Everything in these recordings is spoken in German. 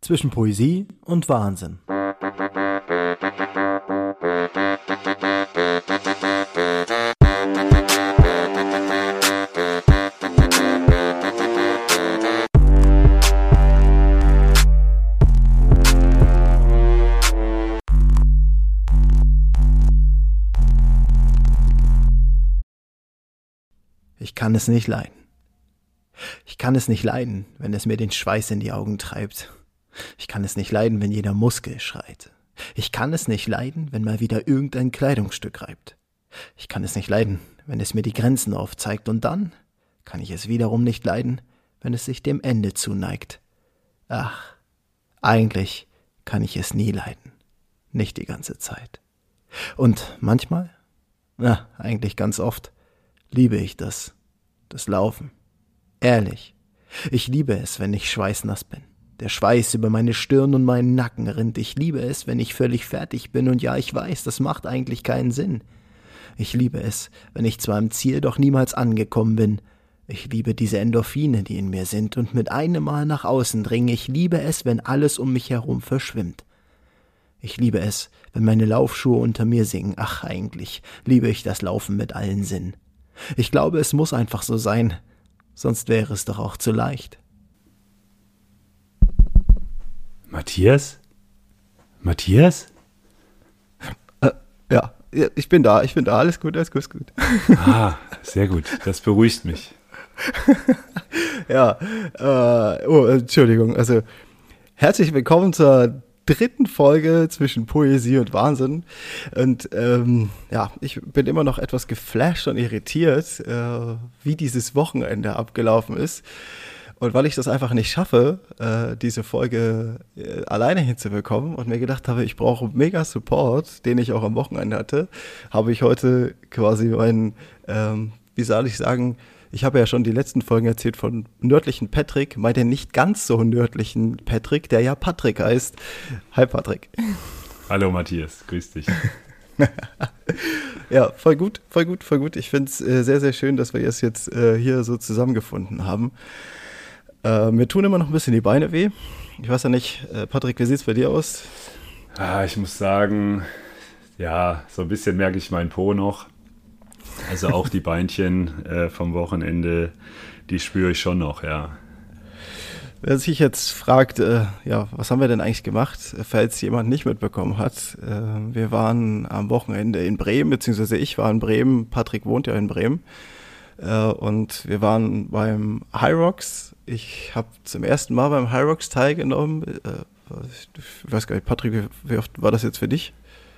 zwischen Poesie und Wahnsinn. Ich kann es nicht leiden. Ich kann es nicht leiden, wenn es mir den Schweiß in die Augen treibt. Ich kann es nicht leiden, wenn jeder Muskel schreit. Ich kann es nicht leiden, wenn mal wieder irgendein Kleidungsstück reibt. Ich kann es nicht leiden, wenn es mir die Grenzen aufzeigt, und dann kann ich es wiederum nicht leiden, wenn es sich dem Ende zuneigt. Ach, eigentlich kann ich es nie leiden. Nicht die ganze Zeit. Und manchmal, na, eigentlich ganz oft, liebe ich das, das Laufen. Ehrlich, ich liebe es, wenn ich schweißnass bin. Der Schweiß über meine Stirn und meinen Nacken rinnt. Ich liebe es, wenn ich völlig fertig bin, und ja, ich weiß, das macht eigentlich keinen Sinn. Ich liebe es, wenn ich zwar im Ziel doch niemals angekommen bin. Ich liebe diese Endorphine, die in mir sind und mit einem Mal nach außen dringen. Ich liebe es, wenn alles um mich herum verschwimmt. Ich liebe es, wenn meine Laufschuhe unter mir singen. Ach, eigentlich liebe ich das Laufen mit allen Sinnen. Ich glaube, es muss einfach so sein, sonst wäre es doch auch zu leicht. Matthias? Matthias? Äh, ja, ich bin da, ich bin da, alles gut, alles gut, alles gut. Ah, sehr gut, das beruhigt mich. ja, äh, oh, Entschuldigung, also herzlich willkommen zur dritten Folge zwischen Poesie und Wahnsinn. Und ähm, ja, ich bin immer noch etwas geflasht und irritiert, äh, wie dieses Wochenende abgelaufen ist. Und weil ich das einfach nicht schaffe, äh, diese Folge äh, alleine hinzubekommen und mir gedacht habe, ich brauche mega Support, den ich auch am Wochenende hatte, habe ich heute quasi meinen, ähm, wie soll ich sagen, ich habe ja schon die letzten Folgen erzählt von nördlichen Patrick, mal den nicht ganz so nördlichen Patrick, der ja Patrick heißt. Hi Patrick. Hallo Matthias, grüß dich. ja, voll gut, voll gut, voll gut. Ich finde es äh, sehr, sehr schön, dass wir es jetzt äh, hier so zusammengefunden haben. Äh, mir tun immer noch ein bisschen die Beine weh. Ich weiß ja nicht, äh, Patrick, wie sieht es bei dir aus? Ah, ich muss sagen, ja, so ein bisschen merke ich meinen Po noch. Also auch die Beinchen äh, vom Wochenende, die spüre ich schon noch, ja. Wer sich jetzt fragt, äh, ja, was haben wir denn eigentlich gemacht, falls jemand nicht mitbekommen hat. Äh, wir waren am Wochenende in Bremen, beziehungsweise ich war in Bremen, Patrick wohnt ja in Bremen. Äh, und wir waren beim High Rocks. Ich habe zum ersten Mal beim High Rocks teilgenommen. Äh, ich weiß gar nicht, Patrick, wie oft war das jetzt für dich?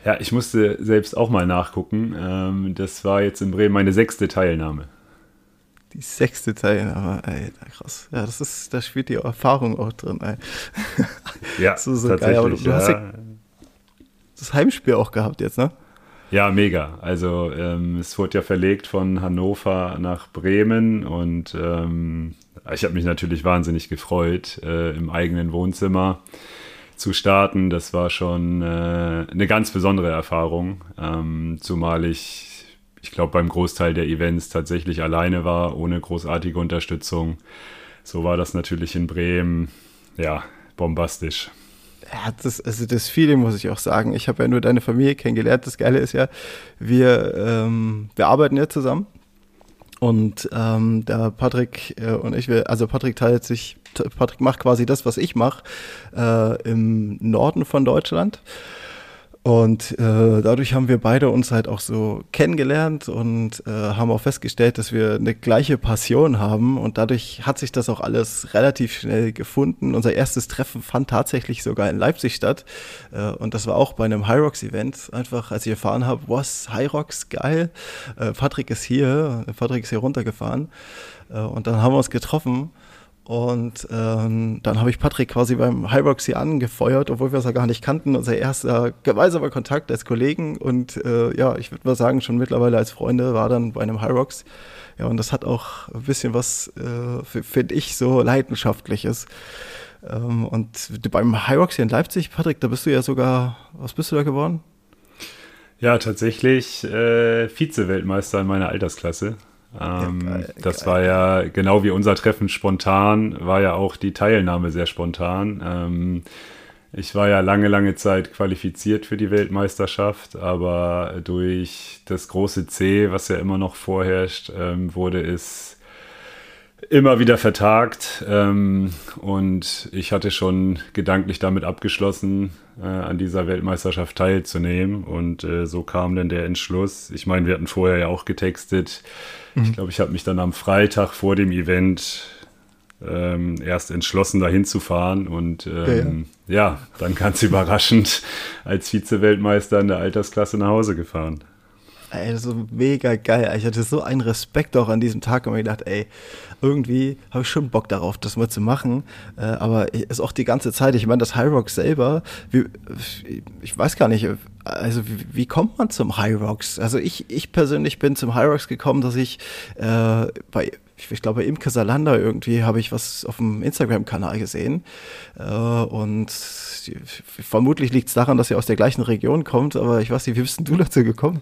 Ja, ich musste selbst auch mal nachgucken. Ähm, das war jetzt in Bremen meine sechste Teilnahme. Die sechste Teilnahme, ey, krass. Ja, das ist, da spielt die Erfahrung auch drin, ey. Ja, so, so tatsächlich. Geil. Aber du ja. hast ja das Heimspiel auch gehabt jetzt, ne? Ja, mega. Also ähm, es wurde ja verlegt von Hannover nach Bremen und ähm, ich habe mich natürlich wahnsinnig gefreut, äh, im eigenen Wohnzimmer zu starten. Das war schon äh, eine ganz besondere Erfahrung, ähm, zumal ich, ich glaube, beim Großteil der Events tatsächlich alleine war, ohne großartige Unterstützung. So war das natürlich in Bremen, ja, bombastisch ja, das, also das Feeling muss ich auch sagen. Ich habe ja nur deine Familie kennengelernt. Das Geile ist ja, wir, ähm, wir arbeiten ja zusammen. Und ähm, der Patrick äh, und ich, also Patrick teilt sich, Patrick macht quasi das, was ich mache, äh, im Norden von Deutschland. Und äh, dadurch haben wir beide uns halt auch so kennengelernt und äh, haben auch festgestellt, dass wir eine gleiche Passion haben. Und dadurch hat sich das auch alles relativ schnell gefunden. Unser erstes Treffen fand tatsächlich sogar in Leipzig statt. Äh, und das war auch bei einem Hyrox-Event. Einfach, als ich erfahren habe, was, Hyrox, geil. Äh, Patrick ist hier. Patrick ist hier runtergefahren. Äh, und dann haben wir uns getroffen. Und ähm, dann habe ich Patrick quasi beim Hyrox hier angefeuert, obwohl wir es ja gar nicht kannten. Unser erster gemeinsamer Kontakt als Kollegen und äh, ja, ich würde mal sagen, schon mittlerweile als Freunde war dann bei einem Hyrox. Ja, und das hat auch ein bisschen was, äh, finde ich, so Leidenschaftliches. Ähm, und beim Hyrox hier in Leipzig, Patrick, da bist du ja sogar, was bist du da geworden? Ja, tatsächlich äh, Vize-Weltmeister in meiner Altersklasse. Ähm, ja, geil, das geil. war ja genau wie unser Treffen spontan, war ja auch die Teilnahme sehr spontan. Ähm, ich war ja lange, lange Zeit qualifiziert für die Weltmeisterschaft, aber durch das große C, was ja immer noch vorherrscht, ähm, wurde es immer wieder vertagt. Ähm, und ich hatte schon gedanklich damit abgeschlossen, äh, an dieser Weltmeisterschaft teilzunehmen. Und äh, so kam dann der Entschluss. Ich meine, wir hatten vorher ja auch getextet. Mhm. Ich glaube, ich habe mich dann am Freitag vor dem Event ähm, erst entschlossen, dahin zu fahren. Und ähm, ja, ja. ja, dann ganz überraschend als Vize-Weltmeister in der Altersklasse nach Hause gefahren. Ey, so mega geil. Ich hatte so einen Respekt auch an diesem Tag und mir gedacht, ey, irgendwie habe ich schon Bock darauf, das mal zu machen. Äh, aber ist auch die ganze Zeit, ich meine, das High Rock selber, ich weiß gar nicht, also wie, wie, kommt man zum High Rocks? Also ich, ich persönlich bin zum High Rocks gekommen, dass ich äh, bei ich glaube, Imke Salander irgendwie habe ich was auf dem Instagram-Kanal gesehen. Äh, und vermutlich liegt es daran, dass sie aus der gleichen Region kommt, aber ich weiß nicht, wie bist denn du dazu gekommen?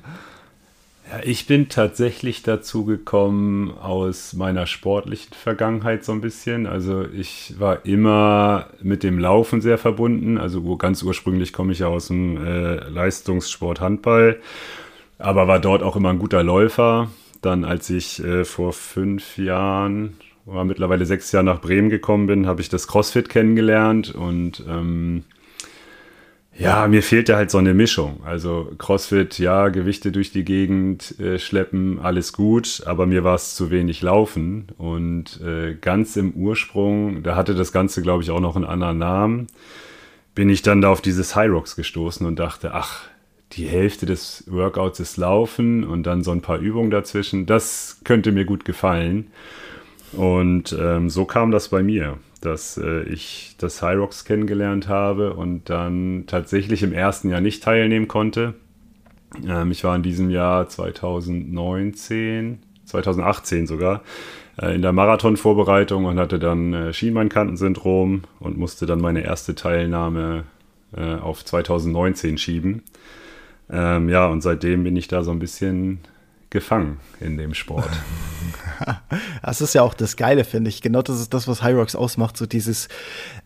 Ja, ich bin tatsächlich dazu gekommen aus meiner sportlichen Vergangenheit so ein bisschen. Also ich war immer mit dem Laufen sehr verbunden. Also ganz ursprünglich komme ich ja aus dem äh, Leistungssport Handball, aber war dort auch immer ein guter Läufer. Dann als ich äh, vor fünf Jahren oder mittlerweile sechs Jahren nach Bremen gekommen bin, habe ich das CrossFit kennengelernt und ähm, ja, mir fehlte halt so eine Mischung. Also CrossFit, ja, Gewichte durch die Gegend äh, schleppen, alles gut, aber mir war es zu wenig Laufen. Und äh, ganz im Ursprung, da hatte das Ganze, glaube ich, auch noch einen anderen Namen, bin ich dann da auf dieses High Rocks gestoßen und dachte, ach, die Hälfte des Workouts ist Laufen und dann so ein paar Übungen dazwischen. Das könnte mir gut gefallen. Und ähm, so kam das bei mir dass äh, ich das Hyrox kennengelernt habe und dann tatsächlich im ersten Jahr nicht teilnehmen konnte. Ähm, ich war in diesem Jahr 2019, 2018 sogar, äh, in der Marathonvorbereitung und hatte dann äh, Schienbeinkantensyndrom und musste dann meine erste Teilnahme äh, auf 2019 schieben. Ähm, ja, und seitdem bin ich da so ein bisschen gefangen in dem Sport. das ist ja auch das Geile, finde ich. Genau das ist das, was High Rocks ausmacht. So dieses,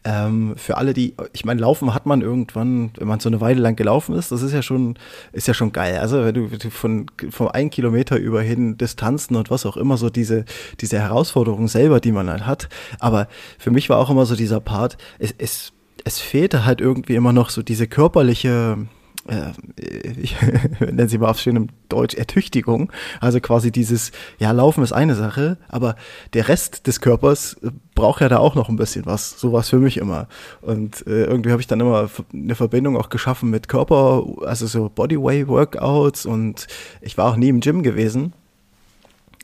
ähm, für alle, die, ich meine, laufen hat man irgendwann, wenn man so eine Weile lang gelaufen ist, das ist ja schon, ist ja schon geil. Also, wenn du, von, von einem Kilometer über hin Distanzen und was auch immer, so diese, diese Herausforderung selber, die man halt hat. Aber für mich war auch immer so dieser Part, es, es, es fehlte halt irgendwie immer noch so diese körperliche, ich nenne sie mal auf schönem Deutsch, Ertüchtigung. Also quasi dieses, ja, Laufen ist eine Sache, aber der Rest des Körpers äh, braucht ja da auch noch ein bisschen was. So war es für mich immer. Und äh, irgendwie habe ich dann immer eine Verbindung auch geschaffen mit Körper, also so Bodyway-Workouts und ich war auch nie im Gym gewesen.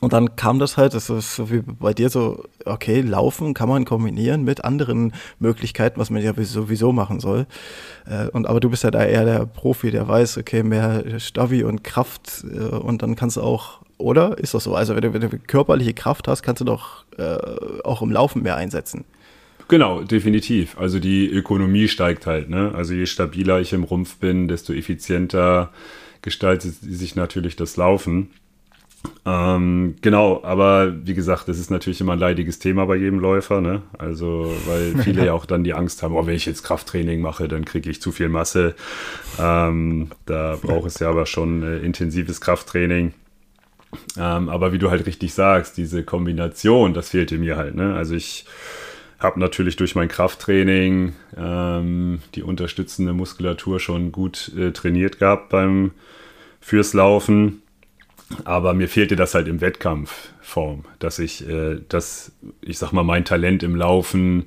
Und dann kam das halt, das ist so wie bei dir so, okay, laufen kann man kombinieren mit anderen Möglichkeiten, was man ja sowieso machen soll. Äh, und aber du bist ja da eher der Profi, der weiß, okay, mehr Stavi und Kraft äh, und dann kannst du auch, oder? Ist das so? Also wenn du, wenn du körperliche Kraft hast, kannst du doch äh, auch im Laufen mehr einsetzen. Genau, definitiv. Also die Ökonomie steigt halt, ne? Also je stabiler ich im Rumpf bin, desto effizienter gestaltet sich natürlich das Laufen. Ähm, genau, aber wie gesagt, das ist natürlich immer ein leidiges Thema bei jedem Läufer, ne? Also, weil viele ja auch dann die Angst haben, oh, wenn ich jetzt Krafttraining mache, dann kriege ich zu viel Masse. Ähm, da braucht es ja aber schon äh, intensives Krafttraining. Ähm, aber wie du halt richtig sagst, diese Kombination, das fehlte mir halt, ne? Also ich habe natürlich durch mein Krafttraining ähm, die unterstützende Muskulatur schon gut äh, trainiert gehabt beim fürs Laufen aber mir fehlte das halt im Wettkampfform, dass ich äh, das, ich sag mal, mein Talent im Laufen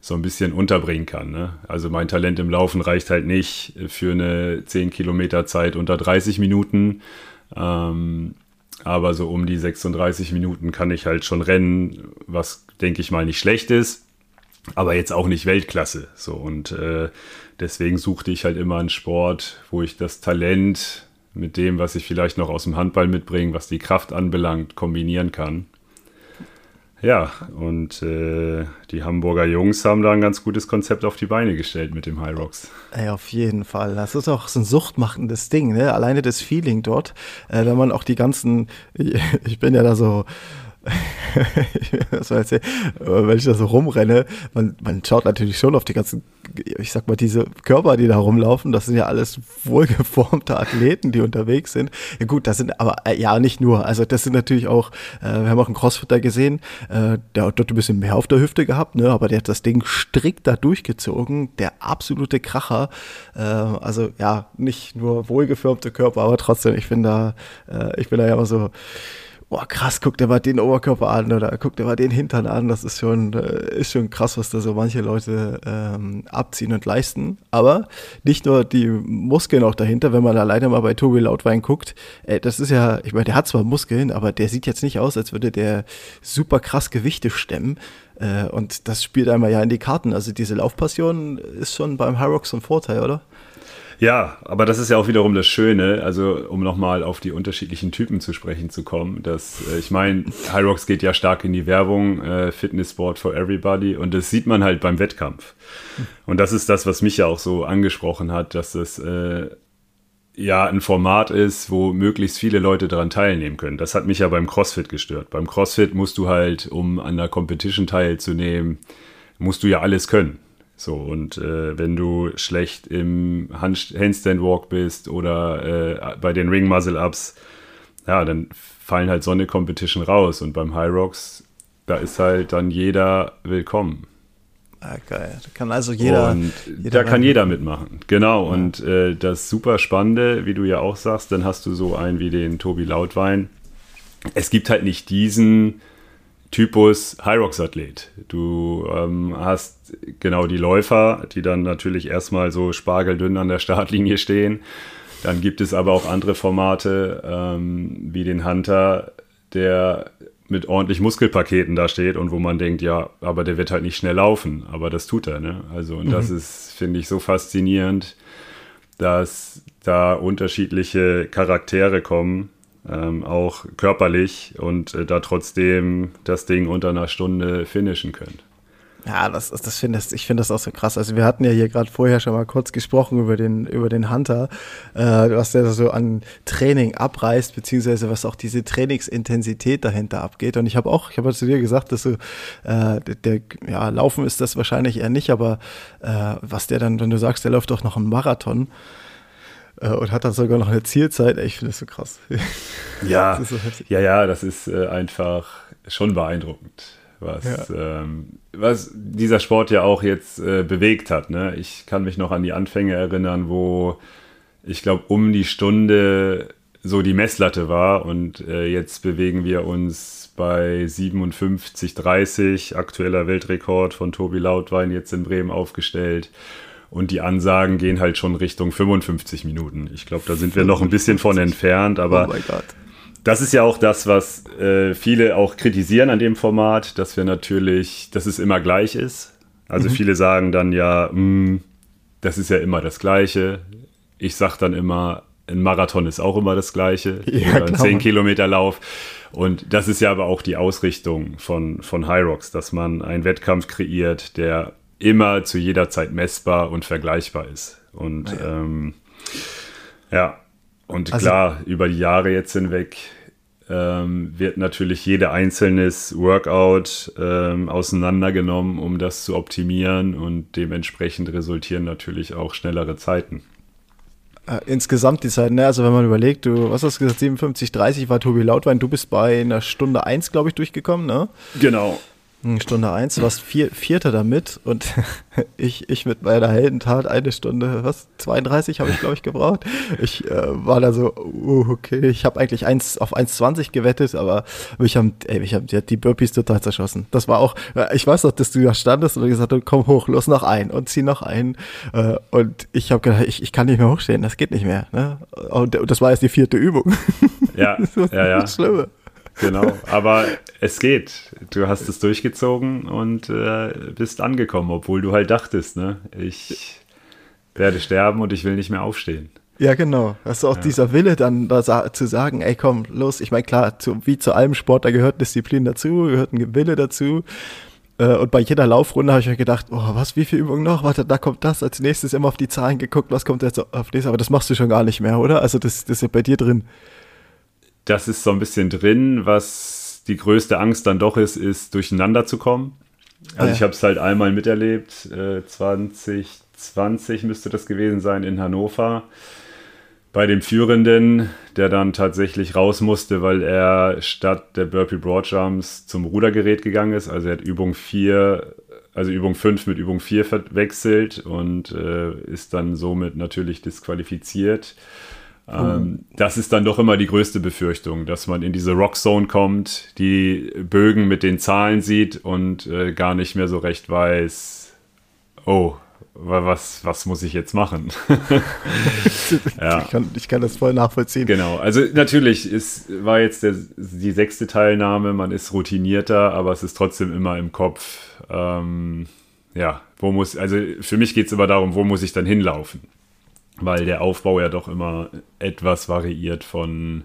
so ein bisschen unterbringen kann. Ne? Also mein Talent im Laufen reicht halt nicht für eine 10 Kilometer Zeit unter 30 Minuten. Ähm, aber so um die 36 Minuten kann ich halt schon rennen, was denke ich mal nicht schlecht ist, aber jetzt auch nicht Weltklasse. So und äh, deswegen suchte ich halt immer einen Sport, wo ich das Talent mit dem, was ich vielleicht noch aus dem Handball mitbringe, was die Kraft anbelangt, kombinieren kann. Ja, und äh, die Hamburger Jungs haben da ein ganz gutes Konzept auf die Beine gestellt mit dem High Rocks. Ey, auf jeden Fall. Das ist auch so ein suchtmachendes Ding, ne? Alleine das Feeling dort, äh, wenn man auch die ganzen, ich bin ja da so wenn ich da so rumrenne, man, man schaut natürlich schon auf die ganzen, ich sag mal, diese Körper, die da rumlaufen, das sind ja alles wohlgeformte Athleten, die unterwegs sind. Ja gut, das sind aber, äh, ja, nicht nur, also das sind natürlich auch, äh, wir haben auch einen Crossfitter gesehen, äh, der hat dort ein bisschen mehr auf der Hüfte gehabt, ne, aber der hat das Ding strikt da durchgezogen, der absolute Kracher, äh, also ja, nicht nur wohlgeformte Körper, aber trotzdem, ich bin da, äh, ich bin da ja immer so, boah, krass, guck dir mal den Oberkörper an oder guck dir mal den Hintern an. Das ist schon, äh, ist schon krass, was da so manche Leute ähm, abziehen und leisten. Aber nicht nur die Muskeln auch dahinter, wenn man alleine mal bei Tobi Lautwein guckt. Ey, das ist ja, ich meine, der hat zwar Muskeln, aber der sieht jetzt nicht aus, als würde der super krass Gewichte stemmen. Äh, und das spielt einmal ja in die Karten. Also diese Laufpassion ist schon beim Hyrox ein Vorteil, oder? Ja, aber das ist ja auch wiederum das Schöne, also um nochmal auf die unterschiedlichen Typen zu sprechen zu kommen, dass äh, ich meine, Hyrox geht ja stark in die Werbung, äh, Fitness Sport for Everybody und das sieht man halt beim Wettkampf. Und das ist das, was mich ja auch so angesprochen hat, dass das äh, ja ein Format ist, wo möglichst viele Leute daran teilnehmen können. Das hat mich ja beim CrossFit gestört. Beim CrossFit musst du halt, um an der Competition teilzunehmen, musst du ja alles können. So, und äh, wenn du schlecht im Hand Handstand Walk bist oder äh, bei den Ring Muscle Ups, ja, dann fallen halt so eine Competition raus. Und beim High Rocks, da ist halt dann jeder willkommen. Ah, geil. Da kann also jeder. Und jeder da kann jeder mitmachen. Genau. Ja. Und äh, das super Spannende, wie du ja auch sagst, dann hast du so einen wie den Tobi Lautwein. Es gibt halt nicht diesen Typus Hyrox-Athlet. Du ähm, hast genau die Läufer, die dann natürlich erstmal so spargeldünn an der Startlinie stehen. Dann gibt es aber auch andere Formate, ähm, wie den Hunter, der mit ordentlich Muskelpaketen da steht und wo man denkt, ja, aber der wird halt nicht schnell laufen. Aber das tut er, ne? Also, und mhm. das ist, finde ich, so faszinierend, dass da unterschiedliche Charaktere kommen ähm, auch körperlich und äh, da trotzdem das Ding unter einer Stunde finishen können. Ja, das, das finde ich finde das auch so krass. Also wir hatten ja hier gerade vorher schon mal kurz gesprochen über den über den Hunter, äh, was der so an Training abreißt, beziehungsweise was auch diese Trainingsintensität dahinter abgeht. Und ich habe auch, ich habe zu dir gesagt, dass du äh, der, ja Laufen ist das wahrscheinlich eher nicht, aber äh, was der dann, wenn du sagst, der läuft doch noch einen Marathon, und hat dann sogar noch eine Zielzeit. Ich finde das so krass. Ja, so ja, ja, das ist äh, einfach schon beeindruckend, was, ja. ähm, was dieser Sport ja auch jetzt äh, bewegt hat. Ne? Ich kann mich noch an die Anfänge erinnern, wo ich glaube, um die Stunde so die Messlatte war und äh, jetzt bewegen wir uns bei 57,30, aktueller Weltrekord von Tobi Lautwein jetzt in Bremen aufgestellt. Und die Ansagen gehen halt schon Richtung 55 Minuten. Ich glaube, da sind wir noch ein bisschen von entfernt, aber oh das ist ja auch das, was äh, viele auch kritisieren an dem Format, dass wir natürlich, dass es immer gleich ist. Also mhm. viele sagen dann ja, mh, hm, das ist ja immer das Gleiche. Ich sage dann immer, ein Marathon ist auch immer das Gleiche. Ja, oder ein 10 Kilometer Lauf. Und das ist ja aber auch die Ausrichtung von, von Hyrox, dass man einen Wettkampf kreiert, der immer zu jeder Zeit messbar und vergleichbar ist. Und ja, ähm, ja. und also, klar, über die Jahre jetzt hinweg ähm, wird natürlich jede einzelnes Workout ähm, auseinandergenommen, um das zu optimieren und dementsprechend resultieren natürlich auch schnellere Zeiten. Äh, insgesamt die Zeit, ne? Also wenn man überlegt, du, was hast du gesagt, 57, 30 war Tobi Lautwein, du bist bei einer Stunde 1, glaube ich, durchgekommen, ne? Genau. Stunde eins, du warst vier, Vierter damit und ich, ich mit meiner Heldentat eine Stunde, was, 32 habe ich, glaube ich, gebraucht. Ich äh, war da so, uh, okay, ich habe eigentlich eins auf 1,20 gewettet, aber mich haben, ey, mich haben die Burpees total zerschossen. Das war auch, äh, ich weiß noch, dass du da standest und gesagt hast, komm hoch, los noch ein und zieh noch ein. Äh, und ich habe gedacht, ich, ich kann nicht mehr hochstehen, das geht nicht mehr. Ne? Und das war jetzt die vierte Übung. Ja, ja, ja. Das Schlimme. Genau, aber es geht. Du hast es durchgezogen und äh, bist angekommen, obwohl du halt dachtest, ne? Ich werde sterben und ich will nicht mehr aufstehen. Ja, genau. Ist auch ja. dieser Wille dann da zu sagen, ey komm, los. Ich meine, klar, zu, wie zu allem Sport, da gehört Disziplin dazu, gehört ein Wille dazu. Äh, und bei jeder Laufrunde habe ich mir gedacht, oh, was, wie viel Übungen noch? Warte, da kommt das. Als nächstes immer auf die Zahlen geguckt, was kommt jetzt auf das? Aber das machst du schon gar nicht mehr, oder? Also das, das ist ja bei dir drin. Das ist so ein bisschen drin. Was die größte Angst dann doch ist, ist durcheinander zu kommen. Also ja. ich habe es halt einmal miterlebt, äh, 2020 müsste das gewesen sein in Hannover bei dem Führenden, der dann tatsächlich raus musste, weil er statt der Burpee Broadjumps zum Rudergerät gegangen ist. Also er hat Übung 4, also Übung 5 mit Übung 4 verwechselt und äh, ist dann somit natürlich disqualifiziert. Ähm, das ist dann doch immer die größte Befürchtung, dass man in diese Rockzone kommt, die Bögen mit den Zahlen sieht und äh, gar nicht mehr so recht weiß, oh, was, was muss ich jetzt machen? ja. ich, kann, ich kann das voll nachvollziehen. Genau, also natürlich ist, war jetzt der, die sechste Teilnahme, man ist routinierter, aber es ist trotzdem immer im Kopf, ähm, ja, wo muss, also für mich geht es immer darum, wo muss ich dann hinlaufen? Weil der Aufbau ja doch immer etwas variiert von,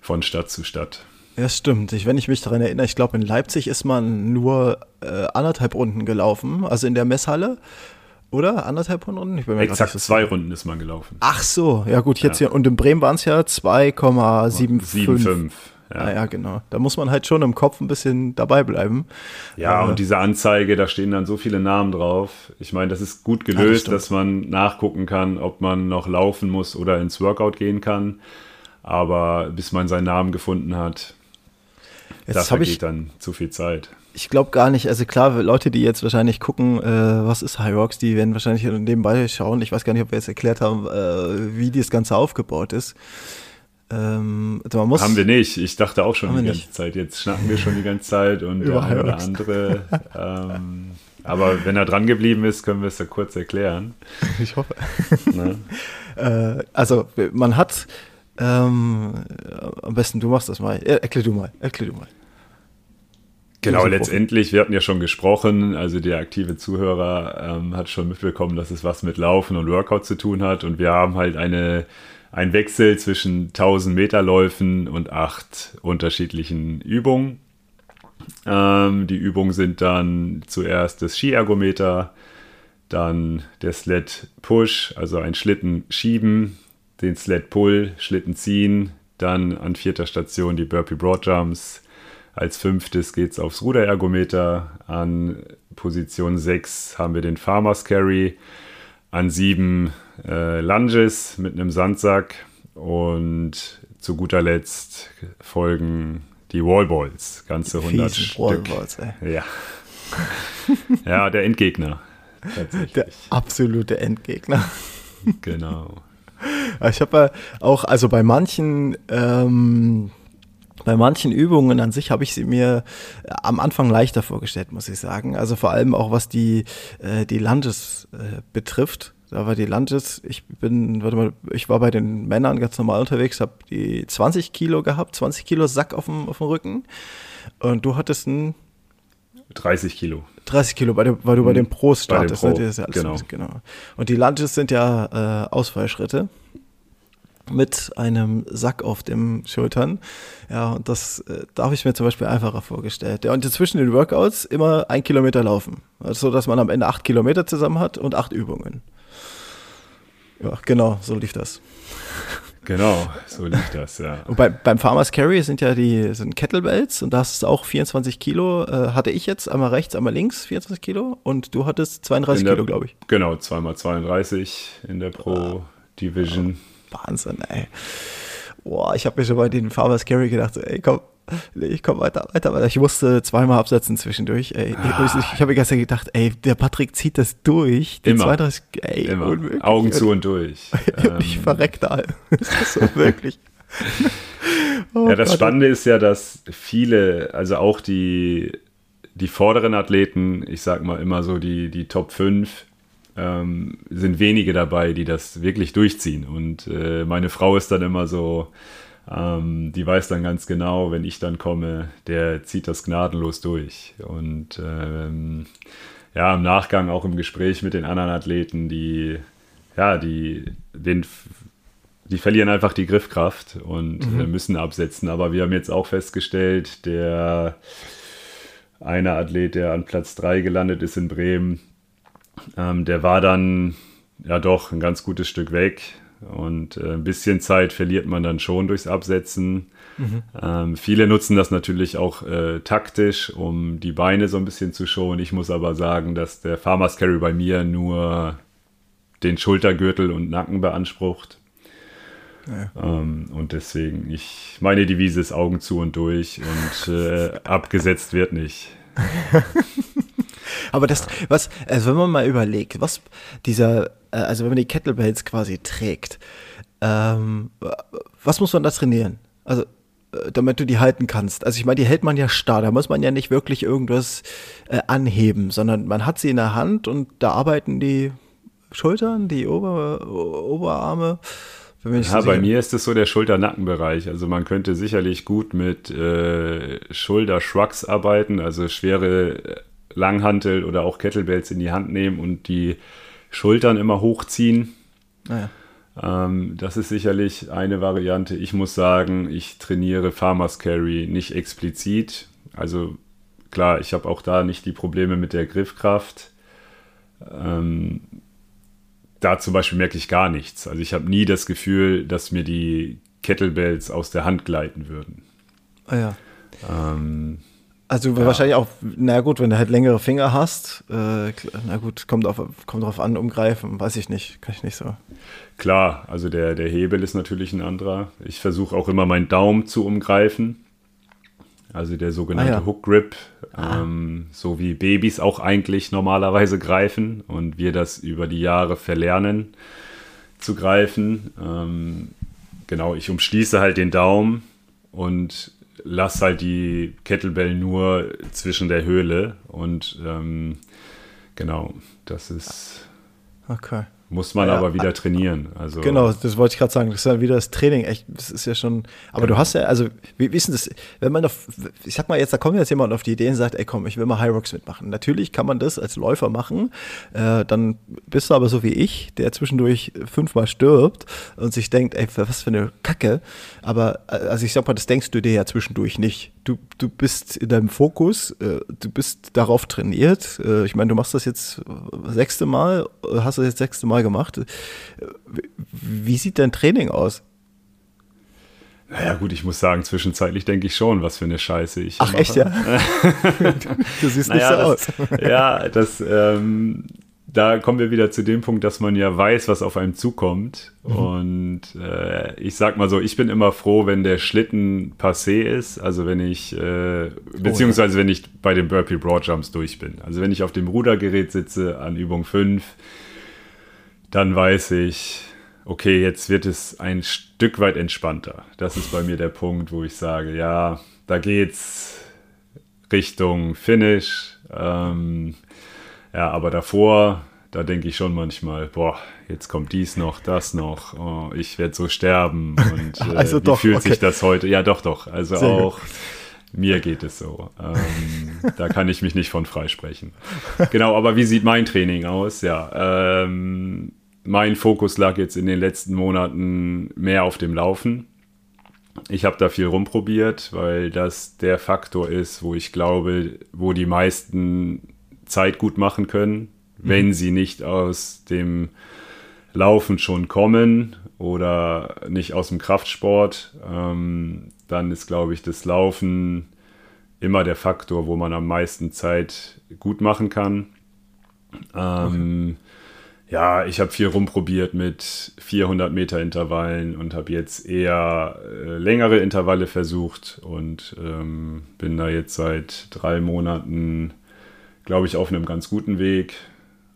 von Stadt zu Stadt. Ja, stimmt. Ich, wenn ich mich daran erinnere, ich glaube, in Leipzig ist man nur äh, anderthalb Runden gelaufen, also in der Messhalle. Oder? Anderthalb Runden? Ich bin mir Exakt zwei Runden ist man gelaufen. Ach so, ja gut, jetzt ja. hier. Und in Bremen waren es ja 2,75. 7,5. Ja. Ah, ja, genau. Da muss man halt schon im Kopf ein bisschen dabei bleiben. Ja, äh, und diese Anzeige, da stehen dann so viele Namen drauf. Ich meine, das ist gut gelöst, ja, das dass man nachgucken kann, ob man noch laufen muss oder ins Workout gehen kann. Aber bis man seinen Namen gefunden hat, Jetzt da vergeht dann zu viel Zeit ich glaube gar nicht, also klar, Leute, die jetzt wahrscheinlich gucken, äh, was ist High Rocks, die werden wahrscheinlich nebenbei schauen. Ich weiß gar nicht, ob wir jetzt erklärt haben, äh, wie das Ganze aufgebaut ist. Ähm, also muss, haben wir nicht. Ich dachte auch schon die ganze nicht. Zeit. Jetzt schnacken wir schon die ganze Zeit und der eine oder andere. ähm, aber wenn er dran geblieben ist, können wir es ja kurz erklären. Ich hoffe. Ne? äh, also man hat ähm, am besten du machst das mal. Erklär du mal. Erklär du mal. Genau, letztendlich, wir hatten ja schon gesprochen, also der aktive Zuhörer ähm, hat schon mitbekommen, dass es was mit Laufen und Workout zu tun hat und wir haben halt eine, einen Wechsel zwischen 1000 Meter Läufen und acht unterschiedlichen Übungen. Ähm, die Übungen sind dann zuerst das Skiergometer, dann der Sled Push, also ein Schlitten schieben, den Sled Pull, Schlitten ziehen, dann an vierter Station die Burpee Broad Jumps, als fünftes geht es aufs Ruderergometer. An Position 6 haben wir den Farmers Carry. An 7 äh, Lunges mit einem Sandsack. Und zu guter Letzt folgen die Wallballs. Ganze 100 Fiesen Stück. Wallballs, ey. Ja. ja, der Endgegner. Der absolute Endgegner. Genau. Ich habe ja auch, also bei manchen ähm, bei manchen Übungen an sich habe ich sie mir äh, am Anfang leichter vorgestellt, muss ich sagen. Also vor allem auch was die, äh, die Lunges äh, betrifft. Da war die Lunges, ich bin, warte mal, ich war bei den Männern ganz normal unterwegs, habe die 20 Kilo gehabt, 20 Kilo Sack auf dem, auf dem Rücken. Und du hattest ein 30 Kilo. 30 Kilo, weil du, weil du bei den Pros startest. Ne? Pro, ne? ja genau. genau. Und die Lunges sind ja äh, Ausfallschritte mit einem Sack auf den Schultern. Ja, und das äh, da habe ich mir zum Beispiel einfacher vorgestellt. Ja, und zwischen den Workouts immer ein Kilometer laufen. Also, dass man am Ende acht Kilometer zusammen hat und acht Übungen. Ja, genau, so lief das. Genau, so lief das, ja. Und bei, beim Farmers Carry sind ja die sind Kettlebells und da hast du auch 24 Kilo. Äh, hatte ich jetzt einmal rechts, einmal links 24 Kilo und du hattest 32 der, Kilo, glaube ich. Genau, zweimal 32 in der Pro ah. Division. Oh. Wahnsinn, ey. Boah, ich habe mir schon bei den Farmers Carry gedacht, ey, komm, ich komm weiter, weiter, weiter. Ich musste zweimal absetzen zwischendurch. Ey. Ah. Ich, ich habe gestern gedacht, ey, der Patrick zieht das durch. Die Immer. 32, ey, Immer. Unmöglich. Augen zu und durch. ich ähm. verreck da. Ist das so wirklich? oh, ja, das Gott. Spannende ist ja, dass viele, also auch die, die vorderen Athleten, ich sag mal immer so die, die Top 5, ähm, sind wenige dabei, die das wirklich durchziehen. Und äh, meine Frau ist dann immer so, ähm, die weiß dann ganz genau, wenn ich dann komme, der zieht das gnadenlos durch. Und ähm, ja, im Nachgang auch im Gespräch mit den anderen Athleten, die ja, die den die verlieren einfach die Griffkraft und mhm. müssen absetzen. Aber wir haben jetzt auch festgestellt, der eine Athlet, der an Platz 3 gelandet ist in Bremen, ähm, der war dann ja doch ein ganz gutes Stück weg. Und äh, ein bisschen Zeit verliert man dann schon durchs Absetzen. Mhm. Ähm, viele nutzen das natürlich auch äh, taktisch, um die Beine so ein bisschen zu schonen. Ich muss aber sagen, dass der Farmers Carry bei mir nur den Schultergürtel und Nacken beansprucht. Ja. Ähm, und deswegen, ich, meine Devise ist Augen zu und durch und äh, abgesetzt wird nicht. Aber das, was, also wenn man mal überlegt, was dieser, also wenn man die Kettlebells quasi trägt, ähm, was muss man da trainieren? Also, äh, damit du die halten kannst. Also ich meine, die hält man ja starr, da muss man ja nicht wirklich irgendwas äh, anheben, sondern man hat sie in der Hand und da arbeiten die Schultern, die Ober Oberarme. Ja, bei mir ist es so der Schulter-Nackenbereich. Also man könnte sicherlich gut mit äh, Schulter-Shrugs arbeiten, also schwere Langhantel oder auch Kettlebells in die Hand nehmen und die Schultern immer hochziehen. Naja. Ah, ähm, das ist sicherlich eine Variante. Ich muss sagen, ich trainiere Farmers Carry nicht explizit. Also klar, ich habe auch da nicht die Probleme mit der Griffkraft. Ähm, da zum Beispiel merke ich gar nichts. Also ich habe nie das Gefühl, dass mir die Kettlebells aus der Hand gleiten würden. Ah ja. Ähm, also ja. wahrscheinlich auch, na gut, wenn du halt längere Finger hast, äh, na gut, kommt, auf, kommt drauf an, umgreifen, weiß ich nicht, kann ich nicht so. Klar, also der, der Hebel ist natürlich ein anderer. Ich versuche auch immer meinen Daumen zu umgreifen. Also der sogenannte ah, ja. Hook Grip, ah. ähm, so wie Babys auch eigentlich normalerweise greifen und wir das über die Jahre verlernen zu greifen. Ähm, genau, ich umschließe halt den Daumen und lass halt die Kettlebell nur zwischen der Höhle und ähm, genau, das ist. Okay. Muss man ja, aber wieder trainieren. Also genau, das wollte ich gerade sagen. Das ist ja wieder das Training. Echt, das ist ja schon. Aber genau. du hast ja, also, wie wissen das, wenn man auf, ich sag mal jetzt, da kommt jetzt jemand auf die Idee und sagt, ey komm, ich will mal High Rocks mitmachen. Natürlich kann man das als Läufer machen. Äh, dann bist du aber so wie ich, der zwischendurch fünfmal stirbt und sich denkt, ey, was für eine Kacke. Aber äh, also ich sag mal, das denkst du dir ja zwischendurch nicht. Du, du bist in deinem Fokus, äh, du bist darauf trainiert. Äh, ich meine, du machst das jetzt äh, sechste Mal, äh, hast du jetzt sechste Mal gemacht. Wie sieht dein Training aus? Naja, gut, ich muss sagen, zwischenzeitlich denke ich schon, was für eine Scheiße ich Ach, mache. echt, ja? du siehst naja, nicht so das, aus. ja, das, ähm, da kommen wir wieder zu dem Punkt, dass man ja weiß, was auf einem zukommt. Mhm. Und äh, ich sag mal so, ich bin immer froh, wenn der Schlitten passé ist. Also wenn ich, äh, beziehungsweise oh, ja. wenn ich bei den Burpee Broadjumps durch bin. Also wenn ich auf dem Rudergerät sitze an Übung 5, dann weiß ich, okay, jetzt wird es ein Stück weit entspannter. Das ist bei mir der Punkt, wo ich sage, ja, da geht's Richtung Finish. Ähm, ja, aber davor, da denke ich schon manchmal, boah, jetzt kommt dies noch, das noch, oh, ich werde so sterben. Und äh, also wie doch, fühlt okay. sich das heute? Ja, doch, doch. Also Sehr auch. Gut. Mir geht es so. Ähm, da kann ich mich nicht von freisprechen. Genau, aber wie sieht mein Training aus? Ja, ähm, mein Fokus lag jetzt in den letzten Monaten mehr auf dem Laufen. Ich habe da viel rumprobiert, weil das der Faktor ist, wo ich glaube, wo die meisten Zeit gut machen können, wenn mhm. sie nicht aus dem Laufen schon kommen oder nicht aus dem Kraftsport. Ähm, dann ist, glaube ich, das Laufen immer der Faktor, wo man am meisten Zeit gut machen kann. Ähm, okay ja, ich habe viel rumprobiert mit 400 Meter Intervallen und habe jetzt eher äh, längere Intervalle versucht und ähm, bin da jetzt seit drei Monaten, glaube ich, auf einem ganz guten Weg.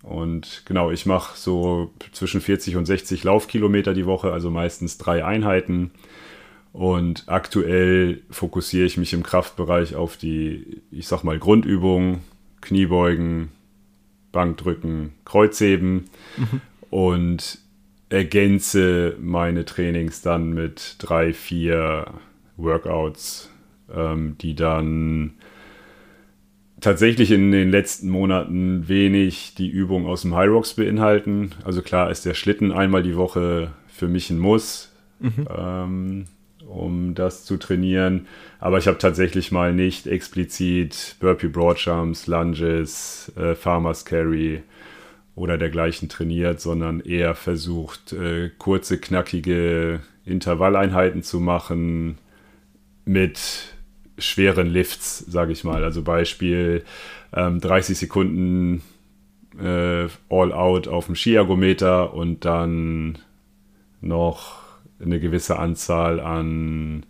Und genau, ich mache so zwischen 40 und 60 Laufkilometer die Woche, also meistens drei Einheiten. Und aktuell fokussiere ich mich im Kraftbereich auf die, ich sag mal, Grundübungen, Kniebeugen, Bankdrücken, Kreuzheben mhm. und ergänze meine Trainings dann mit drei, vier Workouts, ähm, die dann tatsächlich in den letzten Monaten wenig die Übung aus dem High Rocks beinhalten. Also klar ist der Schlitten einmal die Woche für mich ein Muss. mhm. ähm, um das zu trainieren. Aber ich habe tatsächlich mal nicht explizit Burpee Broadjumps, Lunges, äh, Farmers Carry oder dergleichen trainiert, sondern eher versucht, äh, kurze, knackige Intervalleinheiten zu machen mit schweren Lifts, sage ich mal. Also Beispiel ähm, 30 Sekunden äh, All Out auf dem Skiergometer und dann noch eine gewisse Anzahl an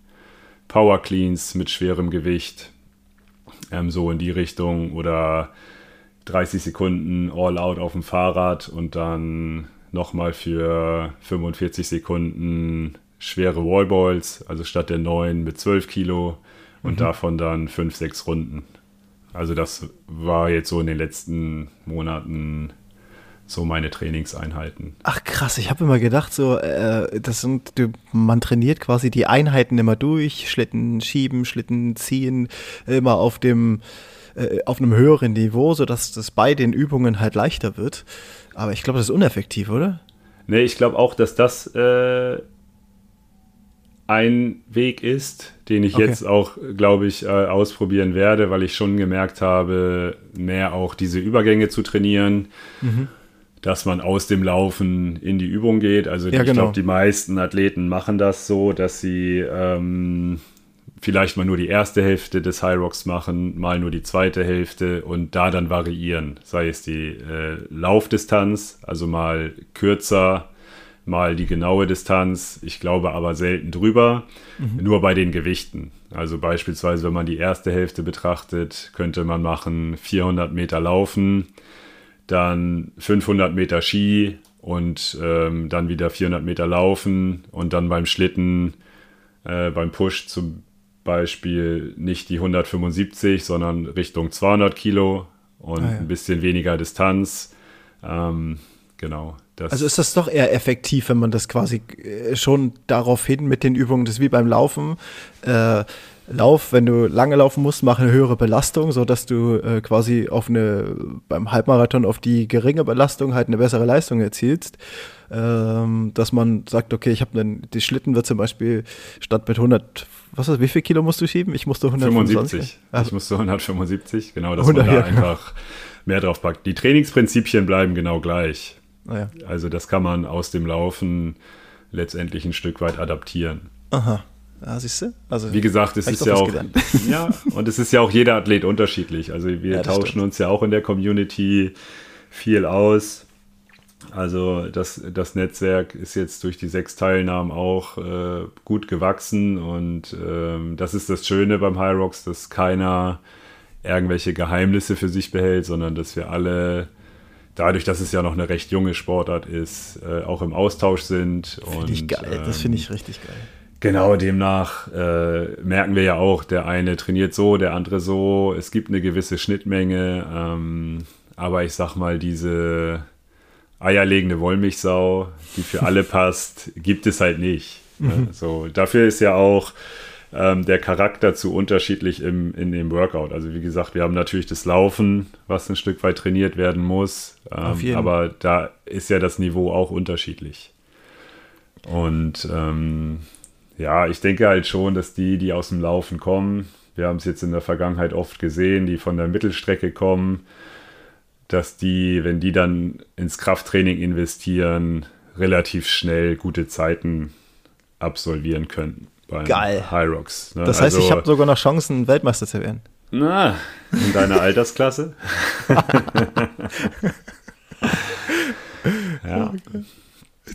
Power Cleans mit schwerem Gewicht, ähm, so in die Richtung oder 30 Sekunden All Out auf dem Fahrrad und dann nochmal für 45 Sekunden schwere Wallballs, also statt der 9 mit 12 Kilo und mhm. davon dann 5, 6 Runden. Also das war jetzt so in den letzten Monaten so meine Trainingseinheiten. Ach krass, ich habe immer gedacht, so äh, das sind man trainiert quasi die Einheiten immer durch, Schlitten schieben, Schlitten ziehen, immer auf dem äh, auf einem höheren Niveau, sodass das bei den Übungen halt leichter wird. Aber ich glaube, das ist uneffektiv, oder? Nee, ich glaube auch, dass das äh, ein Weg ist, den ich okay. jetzt auch, glaube ich, äh, ausprobieren werde, weil ich schon gemerkt habe, mehr auch diese Übergänge zu trainieren. Mhm dass man aus dem Laufen in die Übung geht. Also ja, ich genau. glaube, die meisten Athleten machen das so, dass sie ähm, vielleicht mal nur die erste Hälfte des High Rocks machen, mal nur die zweite Hälfte und da dann variieren. Sei es die äh, Laufdistanz, also mal kürzer, mal die genaue Distanz. Ich glaube aber selten drüber, mhm. nur bei den Gewichten. Also beispielsweise, wenn man die erste Hälfte betrachtet, könnte man machen 400 Meter laufen dann 500 Meter Ski und ähm, dann wieder 400 Meter laufen und dann beim Schlitten, äh, beim Push zum Beispiel nicht die 175, sondern Richtung 200 Kilo und ah, ja. ein bisschen weniger Distanz. Ähm, genau. also ist das doch eher effektiv, wenn man das quasi äh, schon darauf hin mit den Übungen, das ist wie beim Laufen. Äh, Lauf, wenn du lange laufen musst, mach eine höhere Belastung, sodass du äh, quasi auf eine, beim Halbmarathon auf die geringe Belastung halt eine bessere Leistung erzielst. Ähm, dass man sagt, okay, ich habe einen, die Schlitten wird zum Beispiel statt mit 100, was ist, wie viel Kilo musst du schieben? Ich musste 175. Also, ich musste 175, genau, dass 100, man da ja, einfach mehr drauf packt. Die Trainingsprinzipien bleiben genau gleich. Ah, ja. Also das kann man aus dem Laufen letztendlich ein Stück weit adaptieren. Aha. Ja, siehst du? Also, Wie gesagt, es ist ja auch, ja, und es ist ja auch jeder Athlet unterschiedlich. Also wir ja, tauschen stimmt. uns ja auch in der Community viel aus. Also das, das Netzwerk ist jetzt durch die sechs Teilnahmen auch äh, gut gewachsen und ähm, das ist das Schöne beim High Rocks, dass keiner irgendwelche Geheimnisse für sich behält, sondern dass wir alle dadurch, dass es ja noch eine recht junge Sportart ist, äh, auch im Austausch sind. Finde ich geil, ähm, das finde ich richtig geil. Genau, demnach äh, merken wir ja auch, der eine trainiert so, der andere so. Es gibt eine gewisse Schnittmenge, ähm, aber ich sag mal, diese eierlegende Wollmilchsau, die für alle passt, gibt es halt nicht. Mhm. So, dafür ist ja auch ähm, der Charakter zu unterschiedlich im, in dem Workout. Also wie gesagt, wir haben natürlich das Laufen, was ein Stück weit trainiert werden muss, ähm, aber da ist ja das Niveau auch unterschiedlich. Und ähm, ja, ich denke halt schon, dass die, die aus dem Laufen kommen, wir haben es jetzt in der Vergangenheit oft gesehen, die von der Mittelstrecke kommen, dass die, wenn die dann ins Krafttraining investieren, relativ schnell gute Zeiten absolvieren können beim Geil. High Rocks. Ne? Das heißt, also, ich habe sogar noch Chancen, Weltmeister zu werden. Na, in deiner Altersklasse. ja.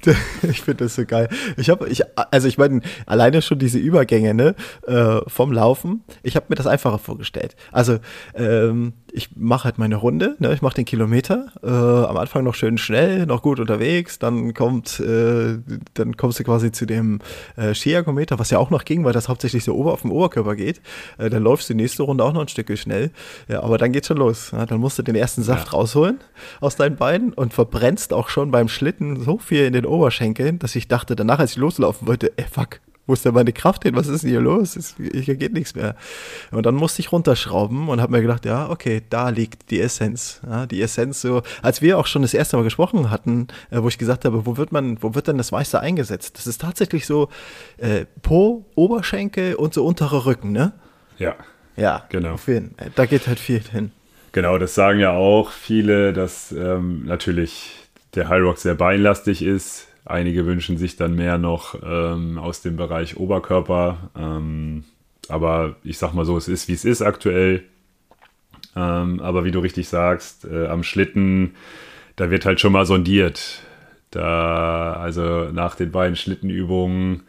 Ich finde das so geil. Ich habe, ich, also ich meine, alleine schon diese Übergänge ne, äh, vom Laufen. Ich habe mir das einfacher vorgestellt. Also ähm, ich mache halt meine Runde, ne? ich mache den Kilometer, äh, am Anfang noch schön schnell, noch gut unterwegs, dann kommt, äh, dann kommst du quasi zu dem äh, Skiergometer, was ja auch noch ging, weil das hauptsächlich so ober auf dem Oberkörper geht. Äh, dann läufst du die nächste Runde auch noch ein Stück schnell, ja, aber dann geht's schon los. Ja? Dann musst du den ersten Saft ja. rausholen aus deinen Beinen und verbrennst auch schon beim Schlitten so viel in den Oberschenkeln, dass ich dachte, danach, als ich loslaufen wollte, ey fuck, wo ist denn meine Kraft hin? Was ist denn hier los? Hier geht nichts mehr. Und dann musste ich runterschrauben und habe mir gedacht, ja, okay, da liegt die Essenz. Ja, die Essenz so, als wir auch schon das erste Mal gesprochen hatten, äh, wo ich gesagt habe, wo wird man, wo wird denn das meiste eingesetzt? Das ist tatsächlich so äh, Po, Oberschenkel und so unterer Rücken, ne? Ja. Ja, genau. Jeden, da geht halt viel hin. Genau, das sagen ja auch viele, dass ähm, natürlich der High Rock sehr beinlastig ist Einige wünschen sich dann mehr noch ähm, aus dem Bereich Oberkörper. Ähm, aber ich sag mal so, es ist, wie es ist aktuell. Ähm, aber wie du richtig sagst, äh, am Schlitten, da wird halt schon mal sondiert. Da, also nach den beiden Schlittenübungen,